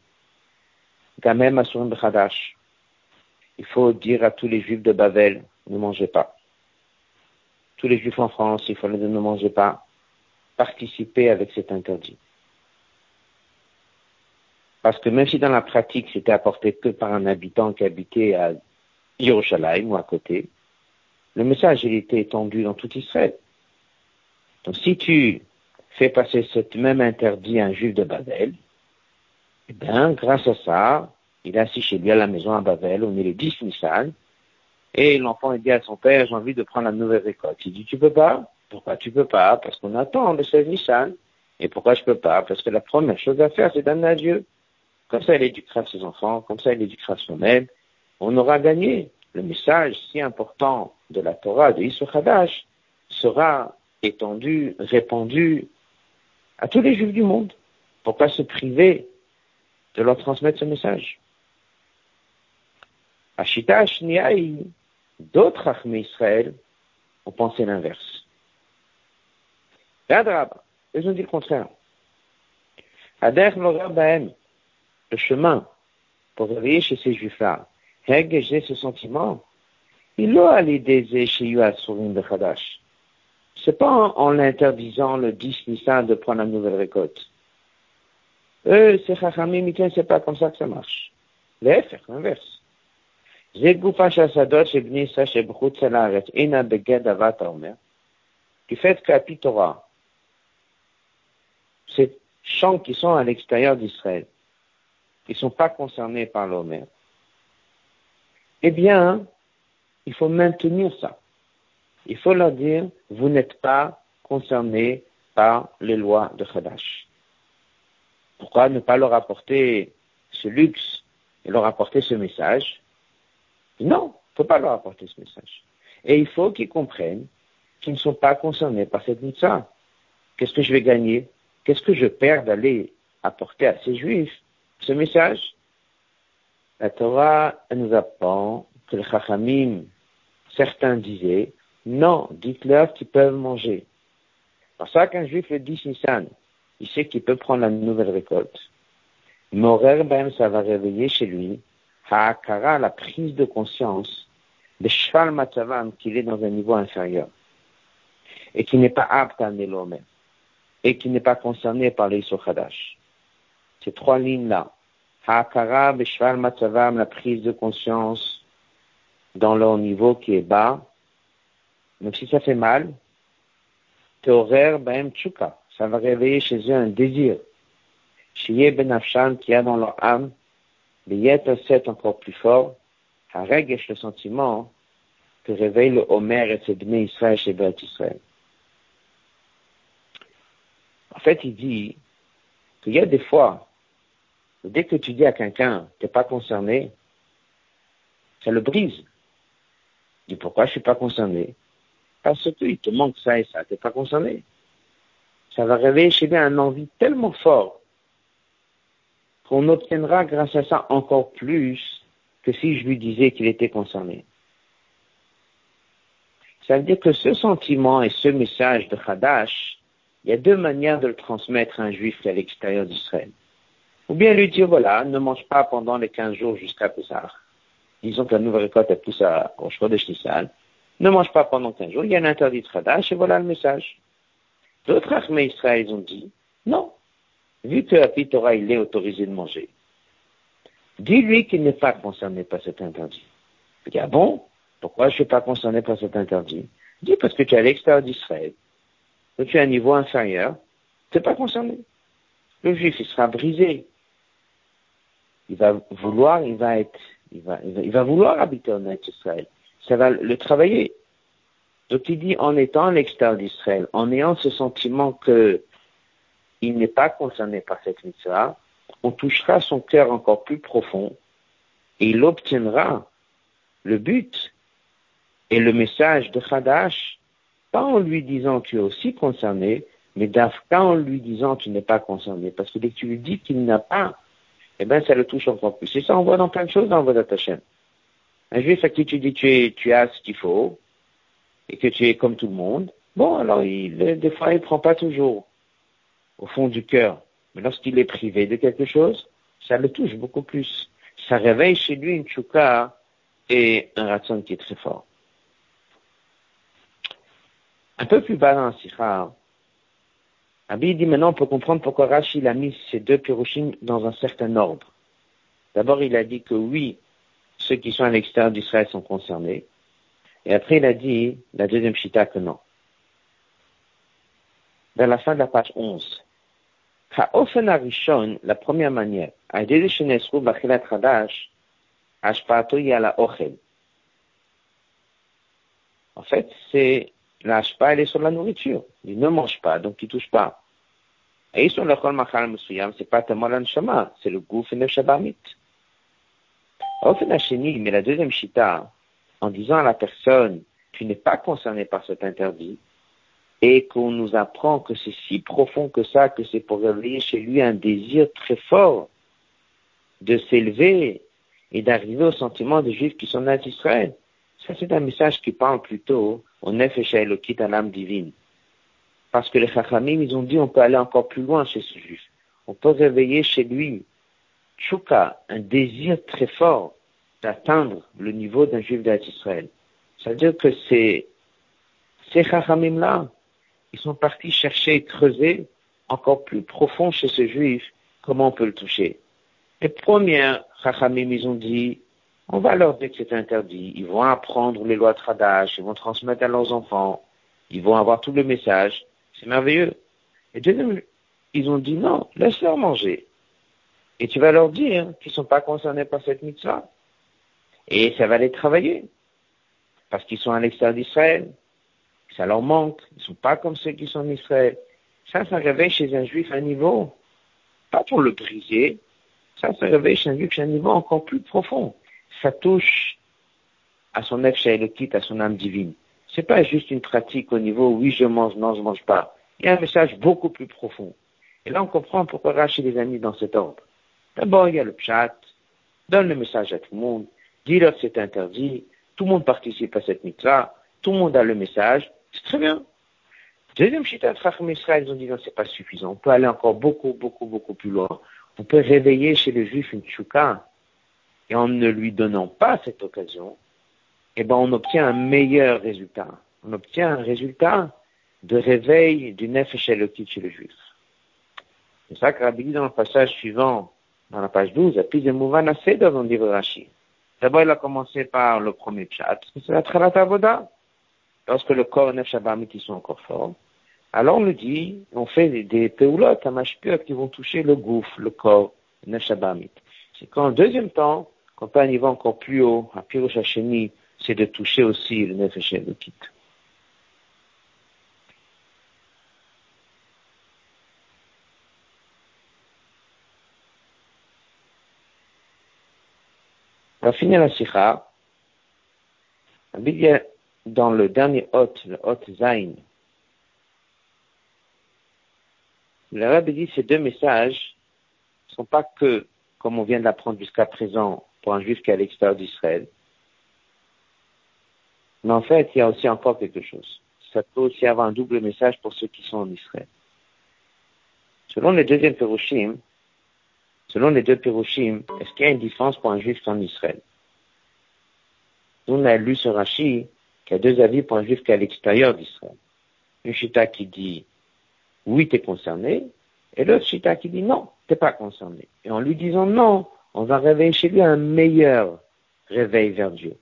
Gamem Asurim Bechadash. Il faut dire à tous les juifs de Babel, ne mangez pas. Tous les juifs en France, il faut leur dire ne mangez pas. Participez avec cet interdit. Parce que même si dans la pratique c'était apporté que par un habitant qui habitait à Yerushalayim ou à côté, le message il était étendu dans tout Israël. Donc si tu fait passer ce même interdit à un juif de Babel, eh bien, grâce à ça, il est assis chez lui à la maison à Babel, on est le 10 Nissan, et l'enfant dit à son père, j'ai envie de prendre la nouvelle récolte. Il dit, tu peux pas? Pourquoi tu peux pas? Parce qu'on attend le 16 Nissan. Et pourquoi je peux pas? Parce que la première chose à faire, c'est d'amener à Dieu. Comme ça, il éduquera ses enfants, comme ça, il éduquera soi-même. On aura gagné. Le message si important de la Torah de Yisro Hadash sera étendu, répandu à tous les juifs du monde. pour pas se priver de leur transmettre ce message Ashita Ashniaï, d'autres armées Israël ont pensé l'inverse. ils ont dit le contraire. Ader le chemin pour réveiller chez ces juifs-là, j'ai ce sentiment, il a l'idée chez Yuat de Khadash. C'est pas en, l'interdisant le 10 Nissan de prendre la nouvelle récolte. Eux, c'est Chachamim, c'est pas comme ça que ça marche. L'effet, l'inverse. Du fait qu'à Pitora, ces champs qui sont à l'extérieur d'Israël, qui ne sont pas concernés par l'Omer, eh bien, il faut maintenir ça il faut leur dire, vous n'êtes pas concernés par les lois de Khadash. Pourquoi ne pas leur apporter ce luxe et leur apporter ce message? Non, il ne faut pas leur apporter ce message. Et il faut qu'ils comprennent qu'ils ne sont pas concernés par cette mitzvah. Qu'est-ce que je vais gagner? Qu'est-ce que je perds d'aller apporter à ces juifs ce message? La Torah nous apprend que les Chachamim, certains disaient, non, dites-leur qu'ils peuvent manger. Pour ça qu'un juif le dit Nissan, il sait qu'il peut prendre la nouvelle récolte. Morer ben, ça va réveiller chez lui, Ha'akara, la prise de conscience, de Shval Matzavam, qu'il est dans un niveau inférieur, et qui n'est pas apte à l'homme, et qui n'est pas concerné par les Khadash. Ces trois lignes-là, Ha'akara, Beshval Matzavam, la prise de conscience dans leur niveau qui est bas, même si ça fait mal, Teorer Baem Tchuka, ça va réveiller chez eux un désir. Chez Benafshan, qui a dans leur âme, un set encore plus fort, Haregesh, le sentiment, que réveille le Homer et ses Bnei Israël chez Beth Israël. En fait, il dit qu'il y a des fois, dès que tu dis à quelqu'un, t'es pas concerné, ça le brise. Il dit pourquoi je suis pas concerné? Parce qu'il te manque ça et ça, t'es pas concerné. Ça va réveiller chez lui un envie tellement fort qu'on obtiendra grâce à ça encore plus que si je lui disais qu'il était concerné. Ça veut dire que ce sentiment et ce message de Hadash, il y a deux manières de le transmettre à un juif qui est à l'extérieur d'Israël. Ou bien lui dire, voilà, ne mange pas pendant les 15 jours jusqu'à Pessah. Disons que la nouvelle récolte est pousse à, de Nissan. Ne mange pas pendant 15 jours, il y a un interdit de Hadash et voilà le message. D'autres armées Israël ont dit, non, vu que la Torah, il est autorisé de manger, dis-lui qu'il n'est pas concerné par cet interdit. Il dit, ah bon, pourquoi je ne suis pas concerné par cet interdit? Dis parce que tu es à l'extérieur d'Israël, que tu es à un niveau inférieur, tu n'es pas concerné. Le juif, il sera brisé. Il va vouloir, il va être, il va, il va, vouloir habiter en Israël. Ça va le travailler. Donc il dit, en étant à l'extérieur d'Israël, en ayant ce sentiment que il n'est pas concerné par cette mitzvah, on touchera son cœur encore plus profond et il obtiendra le but et le message de Hadash, pas en lui disant tu es aussi concerné, mais d'Afka en lui disant tu n'es pas concerné. Parce que dès que tu lui dis qu'il n'a pas, eh bien, ça le touche encore plus. Et ça, on voit dans plein de choses dans votre chaîne. Un juif à qui tu dis tu, es, tu as ce qu'il faut, et que tu es comme tout le monde, bon, alors il, des fois, il prend pas toujours au fond du cœur. Mais lorsqu'il est privé de quelque chose, ça le touche beaucoup plus. Ça réveille chez lui une chouka et un ratson qui est très fort. Un peu plus bas dans Abi dit maintenant on peut comprendre pourquoi Rashi a mis ces deux pirushim dans un certain ordre. D'abord, il a dit que oui, ceux qui sont à l'extérieur d'Israël sont concernés. Et après, il a dit, la deuxième chita, que non. Dans la fin de la page 11, la première manière, en fait, c'est la elle est sur la nourriture. Il ne mange pas, donc il touche pas. Et sur le kol machal c'est pas tellement l'anshama, c'est le gouf et le shabamit. Mais la deuxième shita, en disant à la personne, tu n'es pas concerné par cet interdit, et qu'on nous apprend que c'est si profond que ça, que c'est pour réveiller chez lui un désir très fort de s'élever et d'arriver au sentiment des Juifs qui sont nés d'Israël. Ça, c'est un message qui parle plutôt au Nefesh Elokit à l'âme divine. Parce que les Chachamim, ils ont dit on peut aller encore plus loin chez ce Juif. On peut réveiller chez lui, Chouka, un désir très fort d'atteindre le niveau d'un Juif d'Israël. C'est-à-dire que c'est ces Chachamim-là, ils sont partis chercher et creuser encore plus profond chez ce juif comment on peut le toucher. Les premières Chachamim, ils ont dit, on va leur dire que c'est interdit, ils vont apprendre les lois de Tradash, ils vont transmettre à leurs enfants, ils vont avoir tout le message, c'est merveilleux. Et deuxième, ils ont dit non, laisse-leur manger. Et tu vas leur dire qu'ils ne sont pas concernés par cette mitzvah. Et ça va les travailler. Parce qu'ils sont à l'extérieur d'Israël ça leur manque, ils ne sont pas comme ceux qui sont en Israël. Ça, ça réveille chez un juif un niveau, pas pour le briser, ça, ça réveille chez un juif un niveau encore plus profond. Ça touche à son quitte à son âme divine. C'est pas juste une pratique au niveau oui je mange, non je mange pas. Il y a un message beaucoup plus profond. Et là on comprend pourquoi Rachid les a dans cet ordre. D'abord il y a le pshat, donne le message à tout le monde, dis-leur que c'est interdit, tout le monde participe à cette mitzvah, tout le monde a le message, c'est très bien. Deuxième chita de Israël, ils ont dit non, c'est pas suffisant. On peut aller encore beaucoup, beaucoup, beaucoup plus loin. On peut réveiller chez le juif une tchouka, et en ne lui donnant pas cette occasion, eh ben, on obtient un meilleur résultat. On obtient un résultat de réveil du nefesh chez le juif. C'est ça que Rabbi dit dans le passage suivant, dans la page 12, à de dans le Rashi. D'abord, il a commencé par le premier chat, c'est la Tralat Avoda. Lorsque le corps et nefesh ils sont encore forts, alors on nous dit, on fait des, peulotes à qui vont toucher le gouffre, le corps, le nefesh C'est qu'en deuxième temps, quand on un niveau encore plus haut, à Pirosh Hachemi, c'est de toucher aussi le nefesh elokit. On va finir la sikha. Dans le dernier hôte, le hôte Zain, le Rabbi dit ces deux messages ne sont pas que, comme on vient de l'apprendre jusqu'à présent, pour un juif qui est à l'extérieur d'Israël. Mais en fait, il y a aussi encore quelque chose. Ça peut aussi avoir un double message pour ceux qui sont en Israël. Selon les deuxièmes Perushim, Selon les deux Pirushim, est-ce qu'il y a une différence pour un juif en Israël? On a lu ce Rashi qui a deux avis pour un juif qui est à l'extérieur d'Israël. Une chita qui dit oui, tu es concerné, et l'autre chita qui dit non, tu n'es pas concerné. Et en lui disant non, on va réveiller chez lui un meilleur réveil vers Dieu.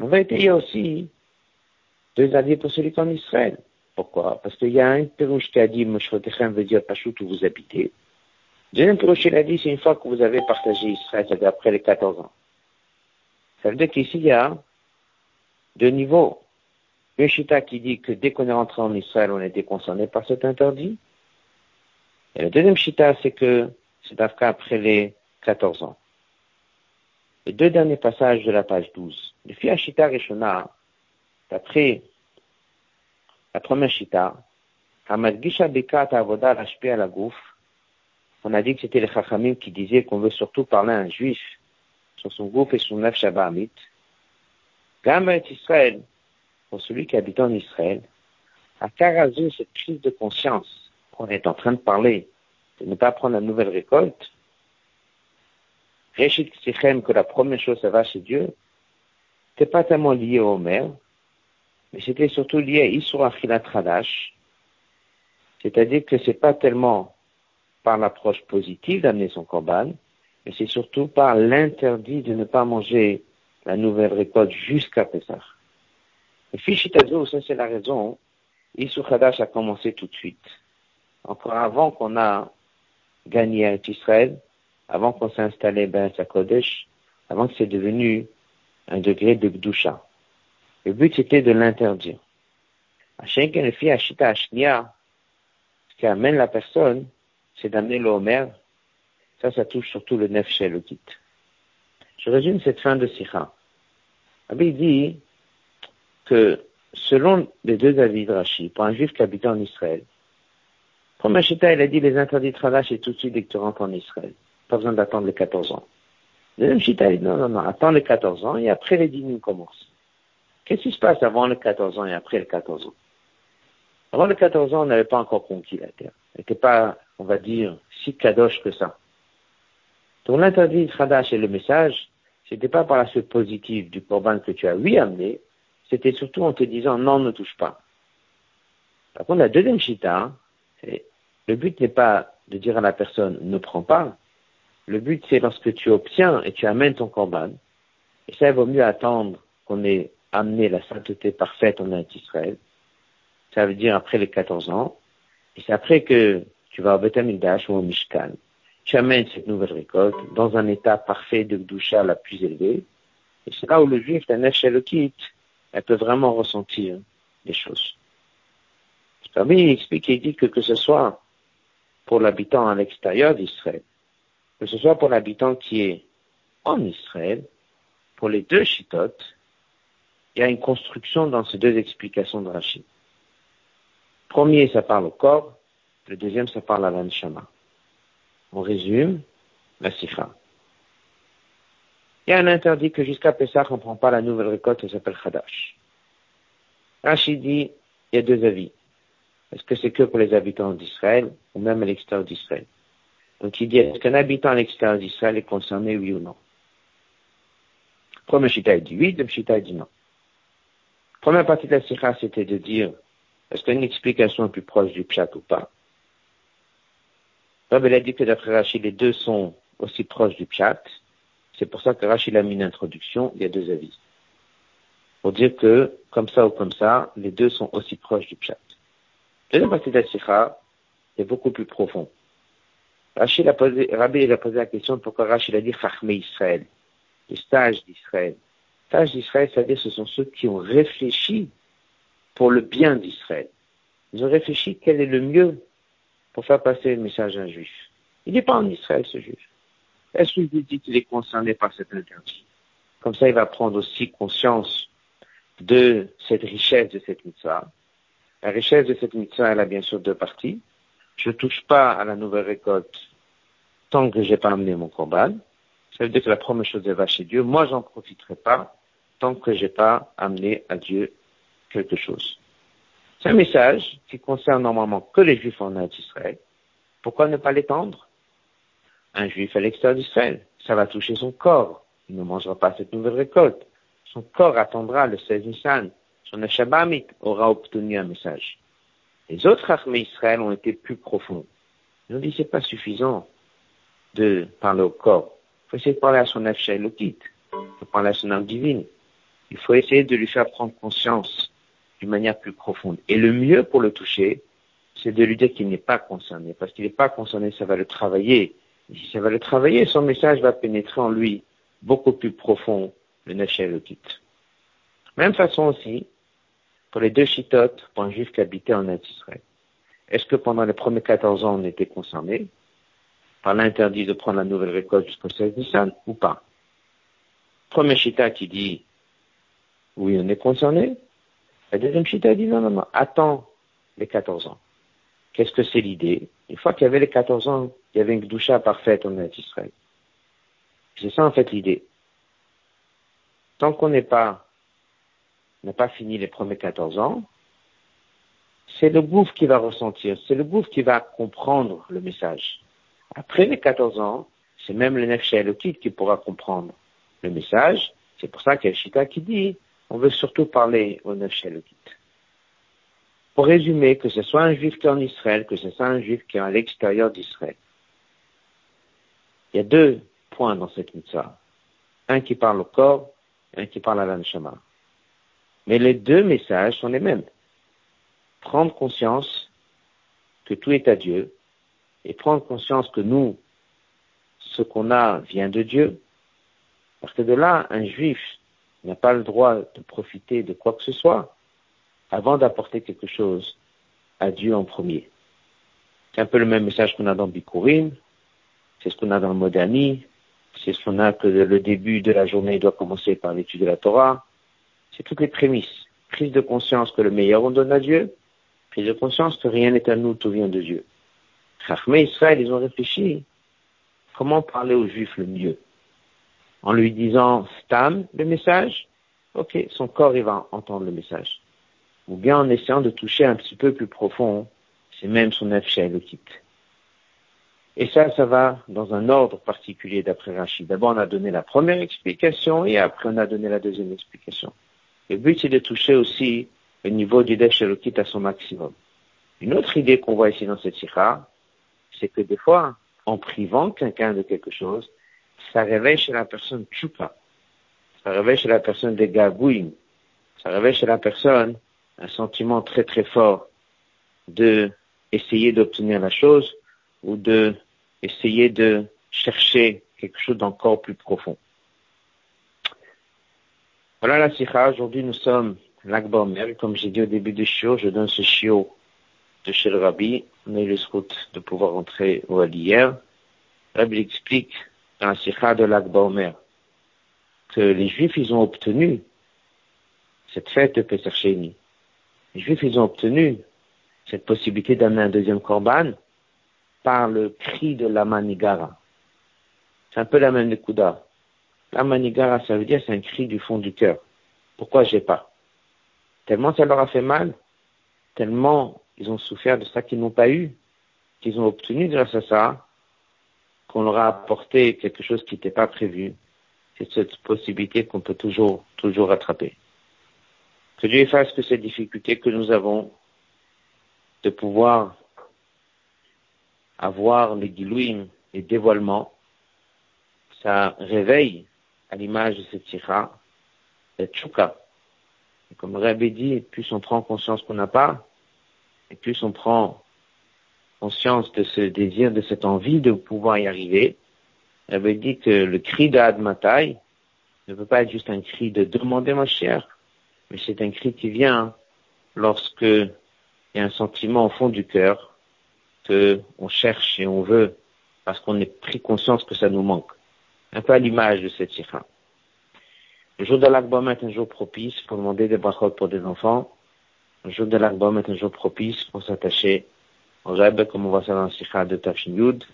En vérité, il y a aussi deux avis pour celui qui est en Israël. Pourquoi? Parce qu'il y a un Pirush qui a dit Moshrotechem veut dire Pachout où vous habitez. Deuxième Pirosh, a dit, c'est une fois que vous avez partagé Israël, c'est-à-dire après les 14 ans. Ça veut dire qu'ici, il y a deux niveaux. Une chita qui dit que dès qu'on est rentré en Israël, on était concerné par cet interdit. Et le deuxième chita, c'est que c'est après les 14 ans. Les deux derniers passages de la page 12. Le Fia Shita Rishona, d'après la première Shita, Gisha Bekat Avoda à la Gouf, on a dit que c'était les Chachamim qui disaient qu'on veut surtout parler à un juif sur son groupe et son neuf Shabbat Gamet Israël, pour celui qui habite en Israël, a carasé cette prise de conscience qu'on est en train de parler, de ne pas prendre la nouvelle récolte. Réchit Sichem, que la première chose, ça va chez Dieu, c'était pas tellement lié au Homer, mais c'était surtout lié à Isur Achilat c'est-à-dire que c'est pas tellement par l'approche positive d'amener son corban, mais c'est surtout par l'interdit de ne pas manger la nouvelle récolte jusqu'à Pessah. Et Fichitazo, ça c'est la raison, Khadash a commencé tout de suite. Encore avant qu'on a gagné Israël, avant qu'on s'est installé Ben Sakodesh, avant que c'est devenu un degré de Gdusha. Le but c'était de l'interdire. le ce qui amène la personne, c'est d'amener le Homer. Ça, ça touche surtout le Nef kit. Je résume cette fin de Sikha. Rabbi dit que selon les deux avis de Rashi, pour un juif qui habite en Israël, premier Chita, il a dit les interdits de travail, c'est tout de suite dès que tu rentres en Israël. Pas besoin d'attendre les 14 ans. deuxième Chita, il dit non, non, non, attends les 14 ans et après les 10 000 commencent. Qu'est-ce qui se passe avant les 14 ans et après les 14 ans? Avant les 14 ans, on n'avait pas encore conquis la terre. On n'était pas on va dire, si kadosh que ça. Donc l'interdit Khadash et le message, c'était pas par la suite positive du corban que tu as oui amené, c'était surtout en te disant non, ne touche pas. Par contre, la deuxième chita, le but n'est pas de dire à la personne ne prends pas. Le but, c'est lorsque tu obtiens et tu amènes ton corban. Et ça, il vaut mieux attendre qu'on ait amené la sainteté parfaite en Israël. Ça veut dire après les 14 ans. Et c'est après que tu vas au Betamigdash ou au Mishkan, tu amènes cette nouvelle récolte dans un état parfait de doucha la plus élevée, et c'est là où le juif, la nef le quitte, elle peut vraiment ressentir les choses. Parmi il explique et dit que que ce soit pour l'habitant à l'extérieur d'Israël, que ce soit pour l'habitant qui est en Israël, pour les deux chitotes, il y a une construction dans ces deux explications de Rachid. Premier, ça parle au corps, le deuxième, ça parle à l'anshama. On résume la sikha. Il y a un interdit que jusqu'à Pessah, on ne prend pas la nouvelle récolte, ça s'appelle Khadash. Rachid dit, il y a deux avis. Est-ce que c'est que pour les habitants d'Israël ou même à l'extérieur d'Israël? Donc il dit, est-ce qu'un habitant à l'extérieur d'Israël est concerné, oui ou non? Premier Shita dit oui, deuxième Shita dit non. Première partie de la Sikha, c'était de dire, est-ce qu'il y a une explication plus proche du Pshat ou pas? Rabbi a dit que d'après Rachid, les deux sont aussi proches du Pshat. C'est pour ça que Rachid a mis une introduction, il y a deux avis. Pour dire que, comme ça ou comme ça, les deux sont aussi proches du Pshat. Deuxième partie de la Sikha est beaucoup plus profond. Rachid a posé, Rabbi a posé la question pourquoi Rachid a dit Chachme Israël, les stages d'Israël. Les stages d'Israël, c'est-à-dire ce sont ceux qui ont réfléchi pour le bien d'Israël. Ils ont réfléchi quel est le mieux pour faire passer le message à un juif. Il n'est pas en Israël, ce juif. Est-ce qu'il vous dit qu'il est concerné par cet interdit? Comme ça, il va prendre aussi conscience de cette richesse de cette mitzvah. La richesse de cette mitzvah, elle a bien sûr deux parties. Je ne touche pas à la nouvelle récolte tant que je n'ai pas amené mon corban. Ça veut dire que la première chose, elle va chez Dieu. Moi, j'en profiterai pas tant que je n'ai pas amené à Dieu quelque chose. Un message qui concerne normalement que les juifs en Israël. Pourquoi ne pas l'étendre? Un juif à l'extérieur d'Israël, ça va toucher son corps. Il ne mangera pas cette nouvelle récolte. Son corps attendra le 16 Nissan. Son Shabamit aura obtenu un message. Les autres armées Israël ont été plus profonds. Ils ont dit c'est pas suffisant de parler au corps. Il faut essayer de parler à son Elokit. Il parler à son âme divine. Il faut essayer de lui faire prendre conscience d'une manière plus profonde. Et le mieux pour le toucher, c'est de lui dire qu'il n'est pas concerné. Parce qu'il n'est pas concerné, ça va le travailler. Et si ça va le travailler, son message va pénétrer en lui beaucoup plus profond, le Nefesh le quitte. Même façon aussi, pour les deux chitotes, pour un juif qui habitait en Israël. Est-ce que pendant les premiers 14 ans, on était concerné par l'interdit de prendre la nouvelle récolte jusqu'au 16 Nissan ou pas? Premier chita qui dit oui, on est concerné. La deuxième chita dit non, non, non, attends les 14 ans. Qu'est-ce que c'est l'idée? Une fois qu'il y avait les 14 ans, il y avait une doucha parfaite en Israël. C'est ça en fait l'idée. Tant qu'on n'est pas, n'a pas fini les premiers 14 ans, c'est le gouffre qui va ressentir, c'est le gouffre qui va comprendre le message. Après les 14 ans, c'est même le Nefesh qui pourra comprendre le message. C'est pour ça qu'il y a Shita qui dit, on veut surtout parler au Nefesh Pour résumer, que ce soit un juif qui est en Israël, que ce soit un juif qui est à l'extérieur d'Israël, il y a deux points dans cette mitzvah. Un qui parle au corps, un qui parle à l'anshama. Mais les deux messages sont les mêmes. Prendre conscience que tout est à Dieu et prendre conscience que nous, ce qu'on a vient de Dieu. Parce que de là, un juif n'a pas le droit de profiter de quoi que ce soit avant d'apporter quelque chose à Dieu en premier. C'est un peu le même message qu'on a dans Bikurim, c'est ce qu'on a dans le Modani, c'est ce qu'on a que le début de la journée doit commencer par l'étude de la Torah. C'est toutes les prémices. Prise de conscience que le meilleur on donne à Dieu, prise de conscience que rien n'est à nous, tout vient de Dieu. Chachmé Israël, ils ont réfléchi comment parler aux Juifs le mieux? En lui disant stam le message, ok, son corps il va entendre le message. Ou bien en essayant de toucher un petit peu plus profond, c'est même son le quitte. Et ça, ça va dans un ordre particulier d'après Rachid. D'abord, on a donné la première explication et après, on a donné la deuxième explication. Le but, c'est de toucher aussi le niveau du quitte à son maximum. Une autre idée qu'on voit ici dans cette sikha, c'est que des fois, en privant quelqu'un de quelque chose, ça réveille chez la personne tchoupa. Ça réveille chez la personne des gagouines. Ça réveille chez la personne un sentiment très très fort de essayer d'obtenir la chose ou de essayer de chercher quelque chose d'encore plus profond. Voilà la sikha. Aujourd'hui, nous sommes l'Akbar Comme j'ai dit au début du show, je donne ce chiot de chez le Rabbi. On a eu le de pouvoir rentrer au hier. Rabbi explique la sikha de l'Akba que les Juifs, ils ont obtenu cette fête de Pesach Sheni. Les Juifs, ils ont obtenu cette possibilité d'amener un deuxième korban par le cri de la manigara. C'est un peu la même Nekuda. La manigara, ça veut dire c'est un cri du fond du cœur. Pourquoi j'ai pas? Tellement ça leur a fait mal, tellement ils ont souffert de ça qu'ils n'ont pas eu, qu'ils ont obtenu grâce à ça, qu'on leur a apporté quelque chose qui n'était pas prévu. C'est cette possibilité qu'on peut toujours, toujours rattraper. Que Dieu efface que ces difficultés que nous avons de pouvoir avoir les guilouines, les dévoilements, ça réveille à l'image de cette tira, cette chouka. Comme Rabbi dit, plus on prend conscience qu'on n'a pas, et plus on prend conscience de ce désir, de cette envie de pouvoir y arriver, elle avait dit que le cri d'Admatai ne peut pas être juste un cri de demander ma chère, mais c'est un cri qui vient lorsque il y a un sentiment au fond du cœur que on cherche et on veut parce qu'on est pris conscience que ça nous manque. Un peu à l'image de cette sikha. Le jour de l'Akbom est un jour propice pour demander des brachot pour des enfants. Le jour de l'Akbom est un jour propice pour s'attacher Rebbe, comme on voit ça dans le sikha de Tafshin Yud.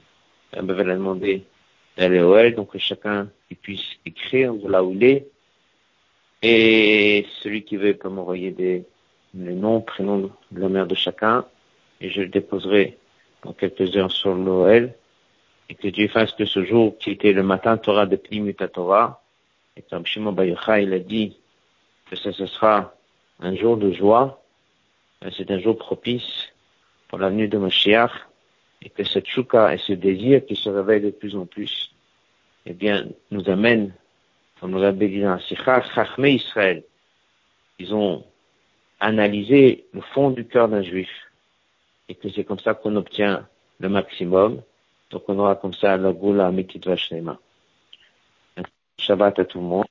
Rebbe va demander d'aller au L, donc que chacun puisse écrire de là où il est. Et celui qui veut peut m'envoyer des, les noms, prénoms de la mère de chacun, et je le déposerai dans quelques heures sur l'OL, et que Dieu fasse que ce jour qui était le matin Torah de Plimut Torah, et comme Shimon Bayocha, il a dit que ça, ce sera un jour de joie, c'est un jour propice pour la venue de Mashiach, et que cette chouka et ce désir qui se réveille de plus en plus, eh bien, nous amène, comme nous l'a dit dans Sikha, Israël. Ils ont analysé le fond du cœur d'un juif, et que c'est comme ça qu'on obtient le maximum, donc on aura comme ça la goula shlema. Shabbat à tout le monde.